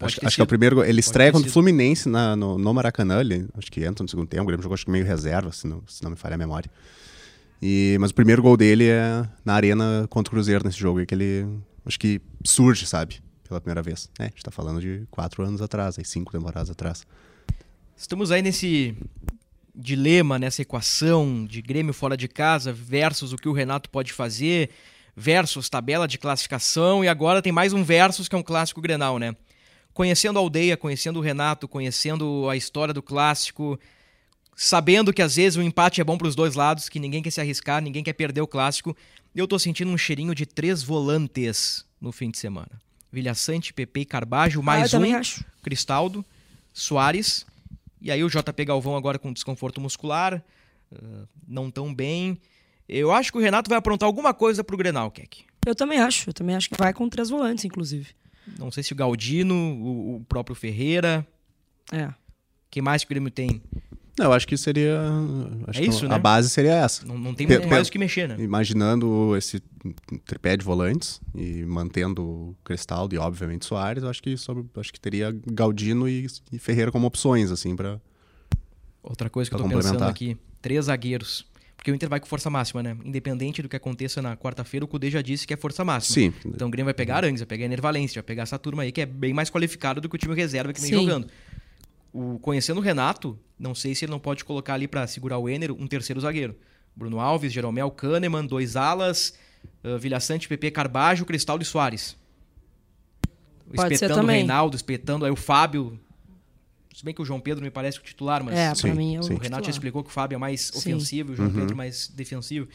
Acho, acho que é o primeiro gol. Ele estreia ter contra o. Fluminense na- no, no Maracanã. Ele, acho que entra no segundo tempo. O Grêmio jogou acho que meio reserva, se não, se não me falha a memória. E, mas o primeiro gol dele é na arena contra o Cruzeiro nesse jogo. aí que ele acho que surge, sabe? Pela primeira vez. É, a gente tá falando de quatro anos atrás, aí, cinco temporadas atrás. Estamos aí nesse dilema, nessa equação de Grêmio fora de casa versus o que o Renato pode fazer, versus tabela de classificação e agora tem mais um versus que é um clássico Grenal, né? Conhecendo a aldeia, conhecendo o Renato, conhecendo a história do clássico, sabendo que às vezes o empate é bom para os dois lados, que ninguém quer se arriscar, ninguém quer perder o clássico, eu tô sentindo um cheirinho de três volantes no fim de semana. Vilha Sante, Pepe e Carbajo, ah, mais também um, acho. Cristaldo, Soares, e aí o JP Galvão agora com desconforto muscular, ah, não tão bem. Eu acho que o Renato vai aprontar alguma coisa pro Grenal, Keck. Eu também acho. Eu também acho que vai com três volantes, inclusive. Não sei se o Galdino, o, o próprio Ferreira, É. quem mais que o Grêmio tem? Não, eu acho que seria. Acho É que isso, a né? base seria essa. Não, não tem Pe- muito mais o que mexer, né? Imaginando esse tripé de volantes e mantendo o Cristaldo e, obviamente, Soares, eu acho que, sobre, acho que teria Galdino e, e Ferreira como opções, assim, para Outra coisa que eu tô pensando aqui, três zagueiros. Porque o Inter vai com força máxima, né? Independente do que aconteça na quarta-feira, o Cudê já disse que é força máxima. Sim. Então o Grêmio vai pegar Arangues, vai pegar Enervalência, vai pegar essa turma aí que é bem mais qualificado do que o time reserva que vem Sim. jogando. O, conhecendo o Renato, não sei se ele não pode colocar ali pra segurar o Ener um terceiro zagueiro. Bruno Alves, Jeromel, Kahneman, dois alas, uh, Vilha Sante, PP Carbajo, Cristaldo e Soares. Pode ser espetando o. Reinaldo, espetando aí o Fábio. Se bem que o João Pedro me parece o titular, mas É, Sim, mim é o sim. Renato já explicou que o Fábio é mais Sim. ofensivo e o João Pedro mais defensivo.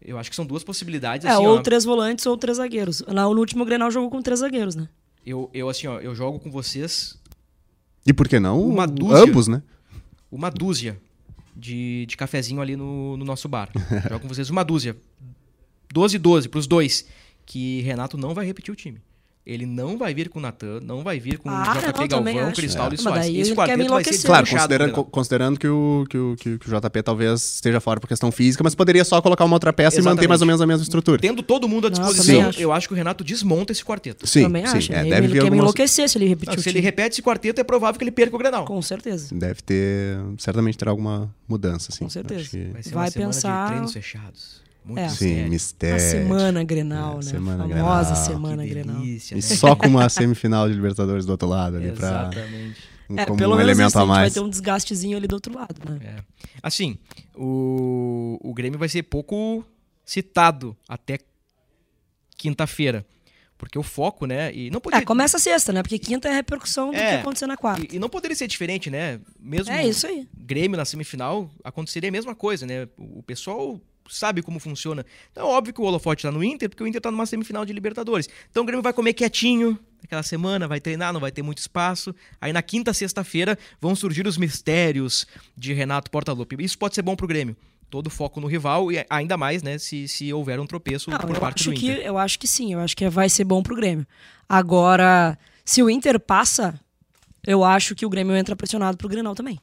Eu acho que são duas possibilidades. É, assim, ou ó. três volantes ou três zagueiros. Na- No último Grenal jogou com três zagueiros, né? Eu, eu, assim, ó, eu jogo com vocês E por que não? Uma dúzia. Ambos, né? uma dúzia de, de cafezinho ali no, no nosso bar. [laughs] jogo com vocês uma dúzia. 12 e 12 pros dois. Que Renato não vai repetir o time. Ele não vai vir com o Natan, não vai vir com Ah, o JP não, também Galvão, acho. Cristaldo É. e Mas Soares. daí Esse ele quer me quarteto vai ser. Claro, considerando, co- considerando que, o, que, o, que, o- que o JP talvez esteja fora por questão física, mas poderia só colocar uma outra peça e manter Exatamente. mais ou menos a mesma estrutura. Tendo todo mundo à disposição, acho. eu acho que o Renato desmonta esse quarteto. Sim, também sim. acho. É, ele deve ele quer me algumas... enlouquecer se ele repetir Não, o se time. ele repete esse quarteto, é provável que ele perca o Grenal. Com certeza. Deve ter... Certamente terá alguma mudança, assim. Com certeza. Que- Vai ser Vai pensar- de treinos fechados. Muito É. Sim, mistério. A semana Grenal, É, né? semana Famosa Grenal. semana Que Grenal. delícia, E né? só com uma [laughs] semifinal de Libertadores do outro lado ali, pra, Exatamente. um- É, como pelo um menos elemento isso, a a gente vai mais. ter um desgastezinho ali do outro lado, né? É. Assim, o, o Grêmio vai ser pouco citado até quinta-feira. Porque o foco, né? E não poderia, É, começa a sexta, né? Porque quinta é a repercussão do É. que aconteceu na quarta. e, e não poderia ser diferente, né? Mesmo É isso aí. Grêmio na semifinal, aconteceria a mesma coisa, né? O o pessoal sabe como funciona. Então, é óbvio que o holofote tá no Inter, porque o Inter tá numa semifinal de Libertadores. Então, o Grêmio vai comer quietinho naquela semana, vai treinar, não vai ter muito espaço. Aí, na quinta, sexta-feira, vão surgir os mistérios de Renato Portaluppi. Isso pode ser bom pro Grêmio. Todo foco no rival e ainda mais, né, se, se houver um tropeço Não, por parte do que, Inter. eu acho que sim, eu acho que vai ser bom pro Grêmio. Agora, se o Inter passa, eu acho que o Grêmio entra pressionado pro Grenal também.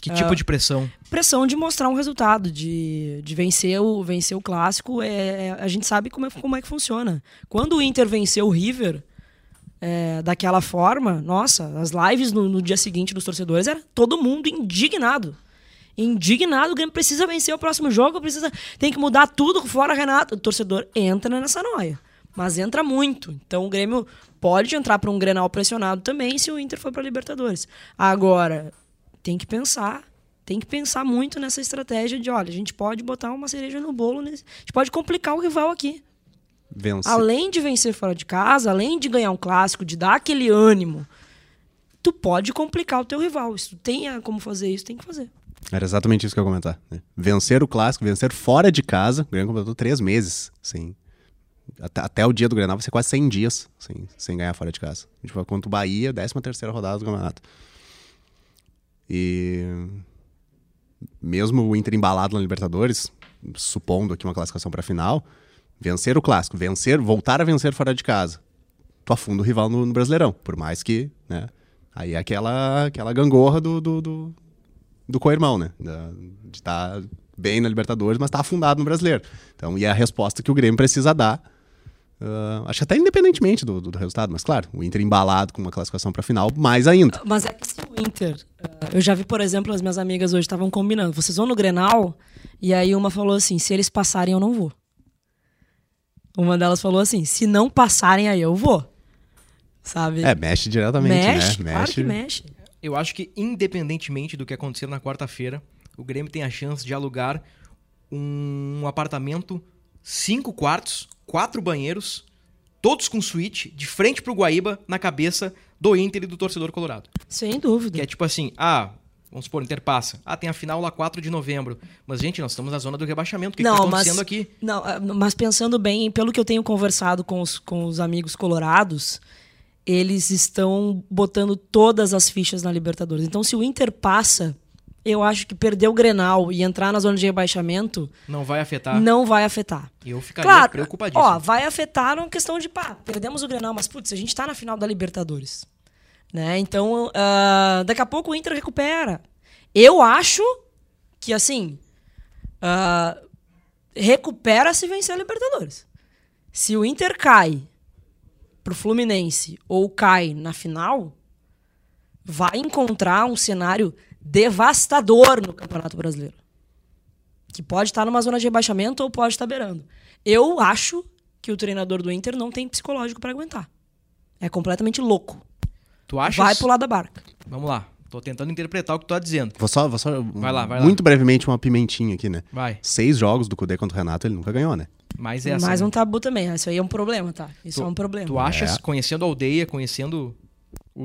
Que tipo de pressão? Pressão de mostrar um resultado, de, de vencer, o, vencer o clássico. É, é- a gente sabe como é, como é que funciona. Quando o Inter venceu o River é, daquela forma, nossa, as lives no, no dia seguinte dos torcedores era todo mundo indignado. Indignado, o Grêmio precisa vencer o próximo jogo, precisa tem que mudar tudo fora Renato. O torcedor entra nessa noia, mas entra muito. Então o Grêmio pode entrar para um Grenal pressionado também se o Inter for para Libertadores. Agora, tem que pensar, tem que pensar muito nessa estratégia de, olha, a gente pode botar uma cereja no bolo, nesse, a gente pode complicar o rival aqui. Além de vencer fora de casa, além de ganhar um clássico, de dar aquele ânimo, tu pode complicar o teu rival. Se tu tenha como fazer isso, tem que fazer. Era exatamente isso que eu ia comentar. né? Vencer o clássico, vencer fora de casa. O Grêmio completou três meses sem, Até, até o dia do Grenal vai ser quase 100 dias sem, sem ganhar fora de casa. A gente vai contra o Bahia, 13 terceira rodada do campeonato. E mesmo o Inter embalado na Libertadores, supondo aqui uma classificação para final, vencer o clássico, vencer, voltar a vencer fora de casa, tu afunda o rival no, no Brasileirão, por mais que, né? Aí é aquela aquela gangorra do do, do, do co-irmão, né? Da, de estar tá bem na Libertadores, mas tá afundado no Brasileiro. Então, e é a resposta que o Grêmio precisa dar. Uh, acho que até independentemente do, do, do, resultado, mas claro, o Inter embalado com uma classificação para final, mais ainda. Mas é que se o Inter. Uh, eu já vi, por exemplo, as minhas amigas hoje estavam combinando. Vocês vão no Grenal, e aí uma falou assim: se eles passarem, eu não vou. Uma delas falou assim: se não passarem, aí eu vou. Sabe? É, mexe diretamente, mexe, né? Claro mexe. que mexe. Eu acho que, independentemente do que acontecer na quarta-feira, o Grêmio tem a chance de alugar um apartamento, cinco quartos, quatro banheiros, todos com suíte, de frente pro Guaíba, na cabeça do Inter e do torcedor colorado. Sem dúvida. Que é tipo assim, ah, vamos supor, Inter passa. Ah, tem a final lá 4 de novembro. Mas, gente, nós estamos na zona do rebaixamento. O que, está acontecendo mas, aqui? Não, ah, mas pensando bem, pelo que eu tenho conversado com os, com os amigos colorados, eles estão botando todas as fichas na Libertadores. Então, se o Inter passa, eu acho que perder o Grenal e entrar na zona de rebaixamento não vai afetar. Não vai afetar. Eu ficaria claro, preocupadíssimo. Ó, vai afetar na questão de, pá, perdemos o Grenal, mas putz, a gente tá na final da Libertadores. Né? Então, uh, daqui a pouco o Inter recupera. Eu acho que assim, uh, recupera se vencer a Libertadores. Se o Inter cai pro Fluminense ou cai na final, vai encontrar um cenário devastador no Campeonato Brasileiro. Que pode estar numa zona de rebaixamento ou pode estar beirando. Eu acho que o treinador do Inter não tem psicológico para aguentar. É completamente louco. Tu achas? Vai pro lado da barca. Vamos lá. Tô tentando interpretar o que tu tá dizendo. Vou só, vou só vai lá, vai lá. muito brevemente uma pimentinha aqui, né? Vai. Seis jogos do Cudê contra o Renato, ele nunca ganhou, né? Mas é assim, Mais né? um tabu também. Isso aí é um problema, tá? Isso tu, é um problema. Tu achas, é. conhecendo a aldeia, conhecendo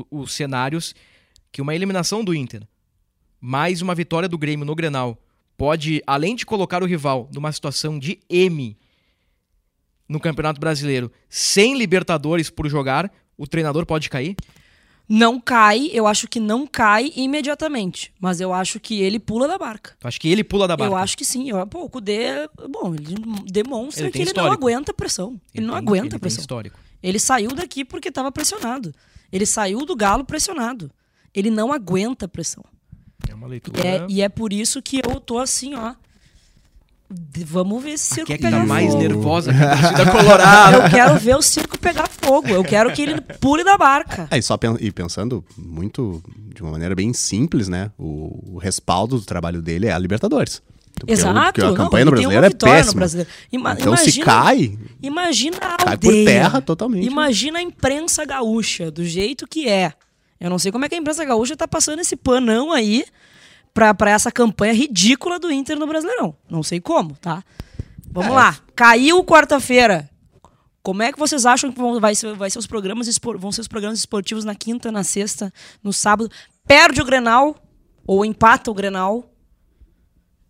os cenários, que uma eliminação do Inter mais uma vitória do Grêmio no Grenal pode, além de colocar o rival numa situação de M no Campeonato Brasileiro, sem Libertadores por jogar, o treinador pode cair? Não cai, eu acho que não cai imediatamente. Mas eu acho que ele pula da barca. Tu acha que ele pula da barca? Eu acho que sim. Eu, pô, o Kudê, bom, ele demonstra ele que ele histórico. não aguenta pressão. Ele, ele não tem, aguenta ele pressão. Histórico. Ele saiu daqui porque estava pressionado. Ele saiu do Galo pressionado. Ele não aguenta pressão. É uma leitura. E é, e é por isso que eu tô assim, ó. Vamos ver esse circo Aqui é que pegar tá mais fogo. nervosa que a [laughs] colorada. Eu quero ver o circo pegar fogo. Eu quero que ele pule da barca. É, e, só pen e pensando muito, de uma maneira bem simples, né? O, o respaldo do trabalho dele é a Libertadores. Exato. Porque a campanha Não, no brasileiro é péssima. Ima então imagina, se cai, imagina a cai aldeia, por terra totalmente. Imagina a imprensa gaúcha, do jeito que é. Eu não sei como é que a imprensa gaúcha tá passando esse panão aí pra, pra essa campanha ridícula do Inter no Brasileirão. Não sei como, tá? Vamos é. lá. Caiu quarta-feira. Como é que vocês acham que vão, vai, ser, vai ser os programas vão ser os programas esportivos na quinta, na sexta, no sábado? Perde o Grenal ou empata o Grenal?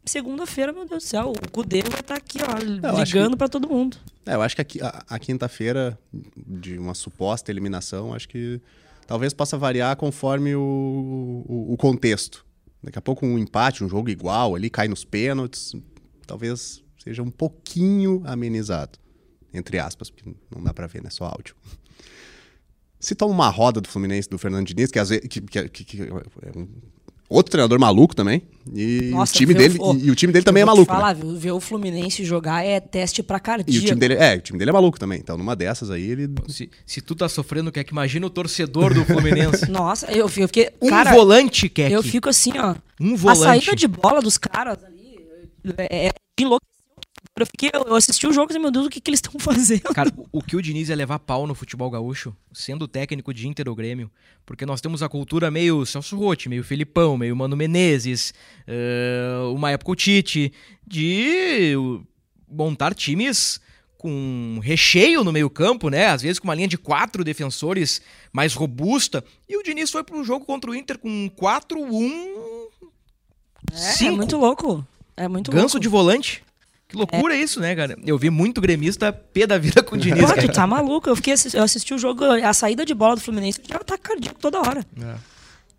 Segunda-feira, meu Deus do céu, o Cudê vai estar tá aqui, ó, eu ligando que... para todo mundo. É, eu acho que a, a, a quinta-feira de uma suposta eliminação, acho que talvez possa variar conforme o, o, o, contexto. Daqui a pouco um empate, um jogo igual ali, cai nos pênaltis, talvez seja um pouquinho amenizado. Entre aspas, porque não dá para ver, né? Só áudio. Se toma uma roda do Fluminense do Fernando Diniz, que, às vezes, que, que, que, é um outro treinador maluco também. E Nossa, o time dele o, e, o time dele também é maluco. Falar, né? ver o Fluminense jogar é teste para cardíaco. E o time dele é, o time dele é maluco também. Então numa dessas aí ele se, se tu tá sofrendo, quer que imagina o torcedor do Fluminense. [laughs] Nossa, eu, eu fiquei um cara, volante quer Eu fico assim, ó. Um volante. A saída de bola dos caras ali é, é enlouquecedor. Eu, fiquei, eu assisti o jogo e meu Deus, o que, que eles estão fazendo? Cara, o que o Diniz é levar pau no futebol gaúcho, sendo técnico de Inter ou Grêmio, porque nós temos a cultura meio Celso Rotti, meio Filipão, meio Mano Menezes, uh, uma época o Tite, de montar times com recheio no meio campo, né? Às vezes com uma linha de quatro defensores mais robusta. E o Diniz foi pro jogo contra o Inter com 4-1... É, é muito louco. É muito Ganso louco. de volante Que loucura isso, né, cara? Eu vi muito gremista pé da vida com o Diniz, Pô, cara. tu tá maluco? Eu, fiquei, eu assisti o jogo, a saída de bola do Fluminense, já tá cardíaco toda hora. É.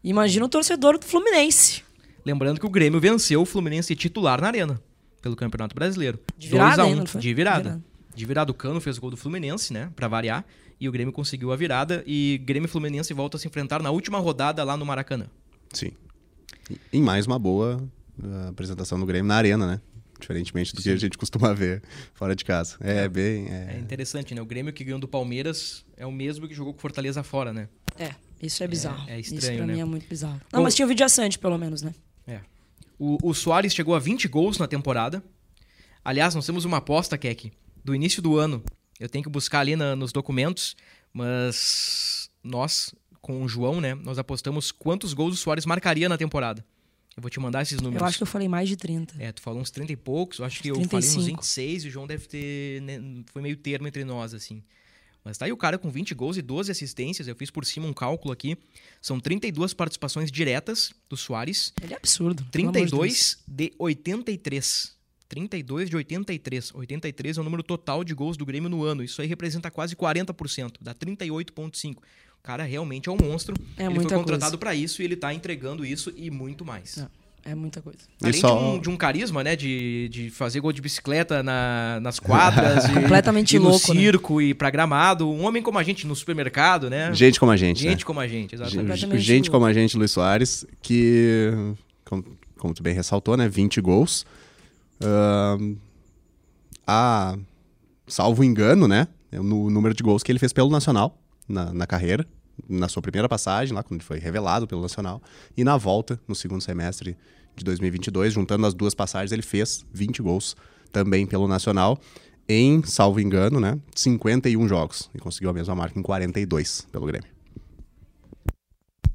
Imagina o torcedor do Fluminense. Lembrando que o Grêmio venceu o Fluminense titular na arena, pelo Campeonato Brasileiro. De virada 2 a 1, ainda, não foi? De virada. De virada. De virada, o Cano fez o gol do Fluminense, né, pra variar, e o Grêmio conseguiu a virada, e Grêmio e Fluminense voltam a se enfrentar na última rodada lá no Maracanã. Sim. E- Em mais uma boa uh, apresentação do Grêmio na arena, né? Diferentemente do que a gente costuma ver fora de casa. É, bem. É É... interessante, né? O Grêmio que ganhou do Palmeiras é o mesmo que jogou com Fortaleza fora, né? É, isso é bizarro. é isso estranho, pra né? mim é muito bizarro. Bom- Não, mas tinha o vídeo assante, pelo menos, né? É. O, o Soares chegou a 20 gols na temporada. Aliás, nós temos uma aposta, Keck, do início do ano. Eu tenho que buscar ali na- nos documentos, mas nós, com o João, né, nós apostamos quantos gols o Soares marcaria na temporada. Eu vou te mandar esses números. Eu acho que eu falei mais de 30. É, tu falou uns 30 e poucos, eu acho que eu falei 35. uns 26 e o João deve ter. né, foi meio termo entre nós, assim. Mas tá aí o cara com 20 gols e 12 assistências, eu fiz por cima um cálculo aqui. São 32 participações diretas do Soares, Ele é absurdo. pelo amor de Deus. 32 de 83. 32 de 83. 83 é o número total de gols do Grêmio no ano. Isso aí representa quase 40%, dá 38,5. O cara realmente é um monstro. É ele muita foi contratado para isso e ele tá entregando isso e muito mais. Não, é muita coisa. E Além só- de, um, de um carisma, né? De, de fazer gol de bicicleta na- nas quadras. [laughs] e, Completamente e no louco, né? circo e pra gramado. Um homem como a gente no supermercado, né? Gente como a gente. Gente né? como a gente, exatamente. Gente louco. como a gente, Luiz Soares, que, como, como tu bem ressaltou, né? 20 gols. Ahn, a, salvo engano, né? é o nu- número de gols que ele fez pelo Nacional na, na carreira, na sua primeira passagem, lá quando ele foi revelado pelo Nacional, e na volta, no segundo semestre de 2022, juntando as duas passagens, ele fez 20 gols também pelo Nacional, em, salvo engano, né? 51 jogos, e conseguiu a mesma marca em 42 pelo Grêmio.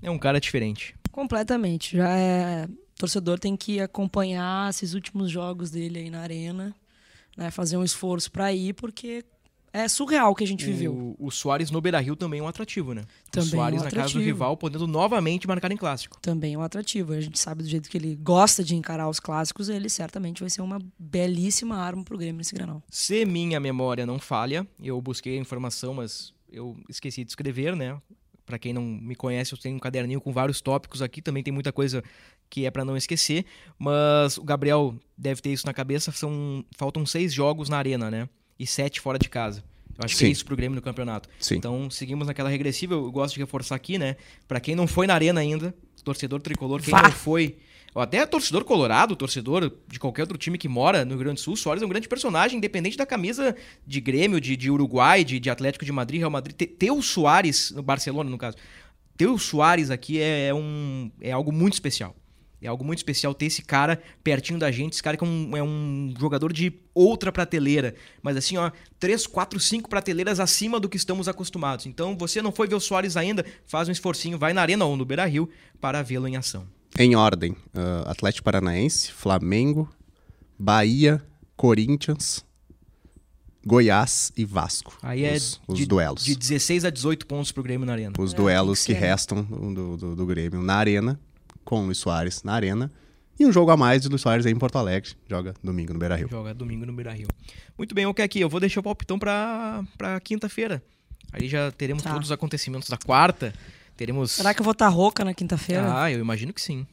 É um cara diferente. Completamente. Já é. O torcedor tem que acompanhar esses últimos jogos dele aí na arena, né? Fazer um esforço pra ir, porque é surreal o que a gente viveu. O, o Soares no Beira Rio também é um atrativo, né? Também o Soares é um na casa do atrativo. rival, podendo novamente marcar em clássico. Também é um atrativo. A gente sabe do jeito que ele gosta de encarar os clássicos, ele certamente vai ser uma belíssima arma pro Grêmio nesse granal. Se minha memória não falha, eu busquei a informação, mas eu esqueci de escrever, né? Pra quem não me conhece, eu tenho um caderninho com vários tópicos aqui, também tem muita coisa que é pra não esquecer, mas o Gabriel deve ter isso na cabeça, são faltam seis jogos na arena, né? E sete fora de casa. Eu acho que é Sim. isso pro Grêmio no campeonato. Sim. Então, seguimos naquela regressiva. Eu gosto de reforçar aqui, né? Pra quem não foi na arena ainda, torcedor tricolor, quem Vá. não foi, ou até torcedor colorado, torcedor de qualquer outro time que mora no Rio Grande do Sul, Soares é um grande personagem, independente da camisa de Grêmio, de, de Uruguai, de, de Atlético de Madrid, Real Madrid. Ter, ter o Soares, no Barcelona, no caso, ter o Soares aqui é, é um, é algo muito especial. É algo muito especial ter esse cara pertinho da gente. Esse cara que é um, é um jogador de outra prateleira. Mas assim, ó, três, quatro, cinco prateleiras acima do que estamos acostumados. Então, você não foi ver o Soares ainda, faz um esforcinho, vai na Arena ou no Beira Rio para vê-lo em ação. Em ordem: ah, Atlético Paranaense, Flamengo, Bahia, Corinthians, Goiás e Vasco. Aí é os, os de, duelos. de 16 a 18 pontos pro Grêmio na Arena. Os É, duelos que, que restam do, do, do Grêmio na Arena, com o Luiz Soares na Arena. E um jogo a mais de Luiz Soares aí em Porto Alegre. Joga domingo no Beira Rio. Joga domingo no Beira Rio. Muito bem, o que aqui? Eu vou deixar o palpitão pra, pra quinta-feira. Aí já teremos Tá. todos os acontecimentos da quarta. Teremos. Será que eu vou estar rouca na quinta-feira? Ah, eu imagino que sim.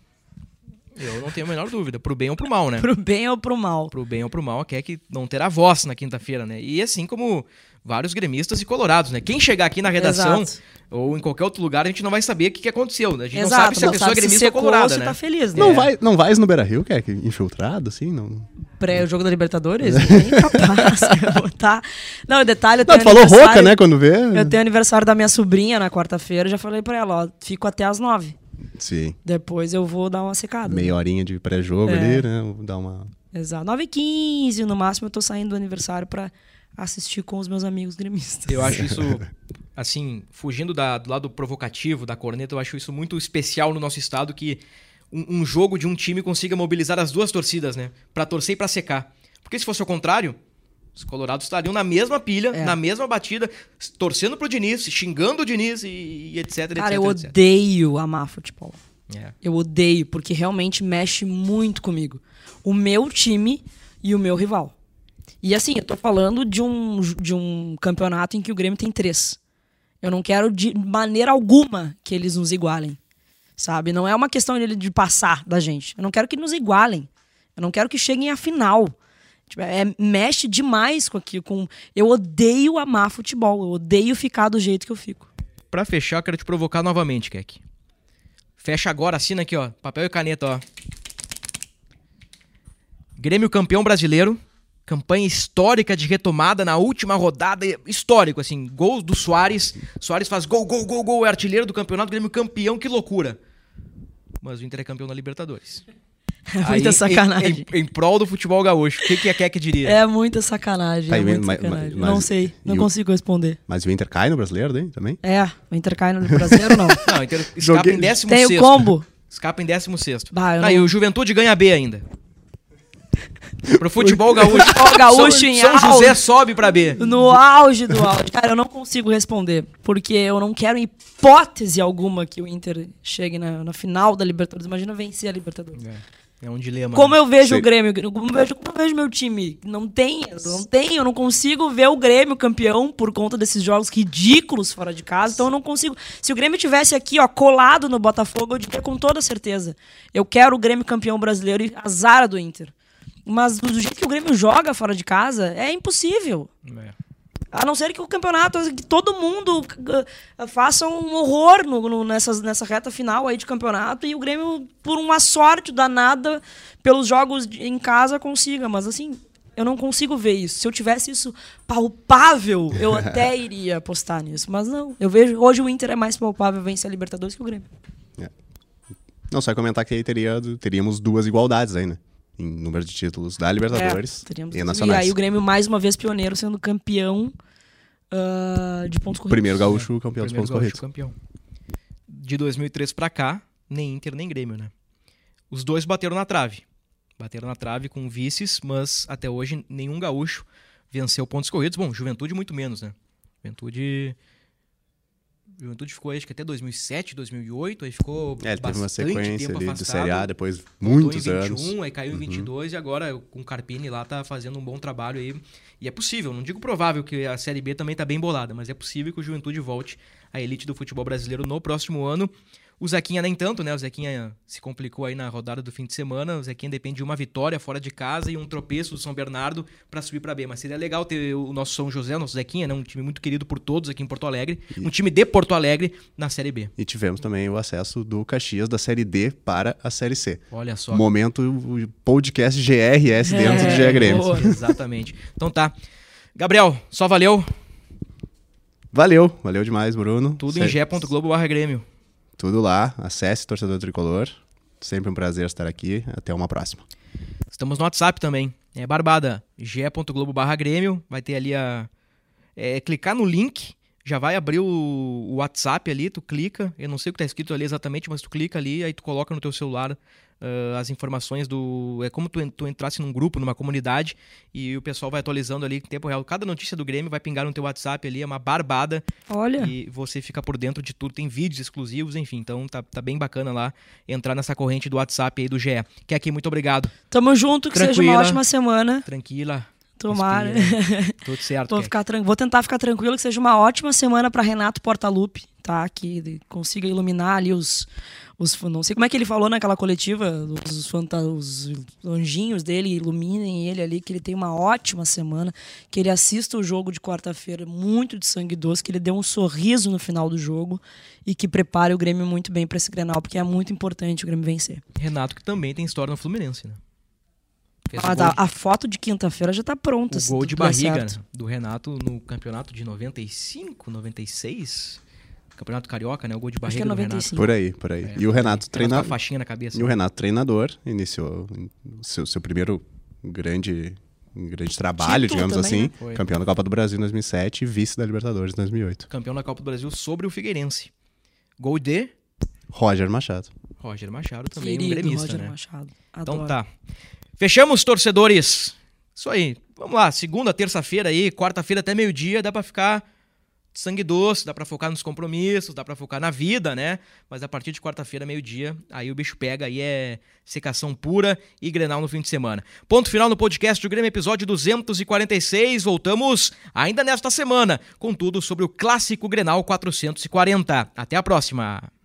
Eu não tenho a menor dúvida. Pro bem ou pro mal, né? Pro bem ou pro mal? Pro bem ou pro mal, quer que não terá voz na quinta-feira, né? E assim como vários gremistas e colorados, né? Quem chegar aqui na redação Exato. ou em qualquer outro lugar, a gente não vai saber o que, que aconteceu, né? A gente Exato, não sabe se a pessoa é gremista ou colorada, se né? tá feliz, né? Não, É. vai, não vais no Beira Rio, que é infiltrado, assim? Não... Pré o jogo da Libertadores? Nem capaz. [laughs] vou tá... Não, detalhe, eu Não, tu falou rouca, né? Quando vê. Eu tenho aniversário da minha sobrinha na quarta-feira, já falei pra ela, ó, fico até às nove. Sim. Depois eu vou dar uma secada. Meia horinha de pré-jogo É. ali, né? Dar uma. Exato. 9 e 15 no máximo eu tô saindo do aniversário pra assistir com os meus amigos gremistas. Eu acho [laughs] isso, assim, fugindo da- do lado provocativo da corneta, eu acho isso muito especial no nosso estado que um, um jogo de um time consiga mobilizar as duas torcidas, né? Pra torcer e pra secar. Porque se fosse o contrário, os colorados estariam na mesma pilha, É. na mesma batida, torcendo pro Diniz, xingando o Diniz e, e etc, Cara, etc, eu etc. odeio amar futebol. É. Eu odeio, porque realmente mexe muito comigo. O meu time e o meu rival. E assim, eu tô falando de um, de um campeonato em que o Grêmio tem três. Eu não quero de maneira alguma que eles nos igualem. Sabe? Não é uma questão de, de passar da gente. Eu não quero que nos igualem. Eu não quero que cheguem à final. Tipo, é, mexe demais com aquilo. Com... Eu odeio amar futebol. Eu odeio ficar do jeito que eu fico. Pra fechar, quero te provocar novamente, Keck. Fecha agora, assina aqui, ó. Papel e caneta, ó. Grêmio campeão brasileiro. Campanha histórica de retomada na última rodada. Histórico, assim. Gols do Soares. Soares faz gol, gol, gol, gol. É artilheiro do campeonato. Grêmio campeão, que loucura. Mas o Inter é campeão da Libertadores. [laughs] É muita Aí, sacanagem. Em, em, em prol do futebol gaúcho. O que, que a Keck diria? É muita sacanagem. Tá, é e muita mas- sacanagem. mas- não sei. Não e o- consigo responder. Mas o Inter cai no brasileiro daí também? É, o Inter cai no brasileiro não. [laughs] Não, Inter escapa Joguei- em 16 Tem o combo. Escapa em 16 Bah, eu Ah, e não- o Juventude ganha B ainda. Pro futebol gaúcho. Futebol gaúcho São, em São José auge. sobe pra B. No auge do auge. Cara, eu não consigo responder. Porque eu não quero, em hipótese alguma, que o Inter chegue na, na final da Libertadores. Imagina vencer a Libertadores. É um dilema. Como né? eu vejo Sei. o Grêmio, como eu vejo, como eu vejo meu time. Não tem, não tem, eu não consigo ver o Grêmio campeão por conta desses jogos ridículos fora de casa. Então eu não consigo. Se o Grêmio tivesse aqui, ó, colado no Botafogo, eu diria com toda certeza. Eu quero o Grêmio campeão brasileiro e azar do Inter. Mas do jeito que o Grêmio joga fora de casa, é impossível. É. A não ser que o campeonato, que todo mundo uh, faça um horror no, no- nessas, nessa reta final aí de campeonato e o Grêmio, por uma sorte danada, pelos jogos de- em casa, consiga. Mas assim, eu não consigo ver isso. Se eu tivesse isso palpável, eu [laughs] até iria apostar nisso. Mas não. Eu vejo. Hoje o Inter é mais palpável vencer a Libertadores que o Grêmio. Não, só ia comentar que aí teria, teríamos duas igualdades aí, né? Em número de títulos da Libertadores É, e e nacionais. aí o Grêmio, mais uma vez, pioneiro, sendo campeão ah, de pontos corridos. Primeiro gaúcho campeão dos Primeiro pontos gaúcho corridos. campeão. De 2003 pra cá, nem Inter nem Grêmio, né? Os dois bateram na trave. Bateram na trave com vices, mas até hoje nenhum gaúcho venceu pontos corridos. Bom, Juventude muito menos, né? Juventude Juventude ficou acho que até 2007, 2008, aí ficou É, teve uma sequência tempo ali de afastado. Série A, depois muitos em 21, anos. Uhum. aí caiu em 22 e agora com o Carpini lá tá fazendo um bom trabalho aí. E é possível, não digo provável que a Série B também tá bem bolada, mas é possível que o Juventude volte à elite do futebol brasileiro no próximo ano. O Zequinha nem tanto, né? O Zequinha se complicou aí na rodada do fim de semana. O Zequinha depende de uma vitória fora de casa e um tropeço do São Bernardo para subir para B. Mas seria legal ter o nosso São José, o nosso Zequinha, né? Um time muito querido por todos aqui em Porto Alegre. Um time de Porto Alegre na Série B. E tivemos também o acesso do Caxias da Série D para a Série C. Olha só. Momento o podcast GRS dentro do É, GE Grêmio. Exatamente. Então tá. Gabriel, só valeu. Valeu, valeu demais, Bruno. Tudo em Sé- ge.globo barra Grêmio. Tudo lá, acesse Torcedor Tricolor. Sempre um prazer estar aqui. Até uma próxima. Estamos no WhatsApp também. É Barbada, ge.globo barra Grêmio. Vai ter ali a... É, clicar no link, já vai abrir o, o WhatsApp ali, tu clica. Eu não sei o que tá escrito ali exatamente, mas tu clica ali, aí tu coloca no teu celular ah, as informações do... É como tu, tu entrasse num grupo, numa comunidade, e o pessoal vai atualizando ali em tempo real. Cada notícia do Grêmio vai pingar no teu WhatsApp ali, é uma barbada. Olha. E você fica por dentro de tudo, tem vídeos exclusivos, enfim. Então tá, tá bem bacana lá entrar nessa corrente do WhatsApp aí do GE. Que aqui, muito obrigado. Tamo junto, que seja Tranquila. uma ótima semana. Tranquila. Tomara. respira. Tudo certo. [laughs] Vou, ficar tran- Vou tentar ficar tranquilo, que seja uma ótima semana para Renato Portaluppi, tá? Que consiga iluminar ali os, os. Não sei como é que ele falou naquela coletiva, os, fanta- os anjinhos dele iluminem ele ali, que ele tem uma ótima semana, que ele assista o jogo de quarta-feira muito de sangue doce, que ele dê um sorriso no final do jogo e que prepare o Grêmio muito bem para esse Grenal, porque é muito importante o Grêmio vencer. Renato, que também tem história no Fluminense, né? Mas a, a foto de quinta-feira já tá pronta. o gol de barriga certo. né? do Renato no campeonato de 95, 96. Campeonato Carioca, né? O gol de Acho que barriga é do Renato. 95. Por aí, por aí. É, e o Renato treinador. com a faixinha na cabeça. E o Renato treinador iniciou o seu, seu primeiro grande, grande trabalho, Título digamos também, assim. né? Campeão da Copa do Brasil em 2007 e vice da Libertadores em 2008. Campeão da Copa do Brasil sobre o Figueirense. Gol de Roger Machado. Roger Machado, também um Querido gremista, Roger né? Machado. Então Adoro. tá. Fechamos, torcedores. Isso aí. Vamos lá, segunda, terça-feira aí, quarta-feira até meio-dia, dá pra ficar sangue doce, dá para focar nos compromissos, dá para focar na vida, né? Mas a partir de quarta-feira, meio-dia, aí o bicho pega, aí é secação pura e Grenal no fim de semana. Ponto final no podcast do Grêmio, episódio 246. Voltamos ainda nesta semana com tudo sobre o clássico Grenal 440. Até a próxima.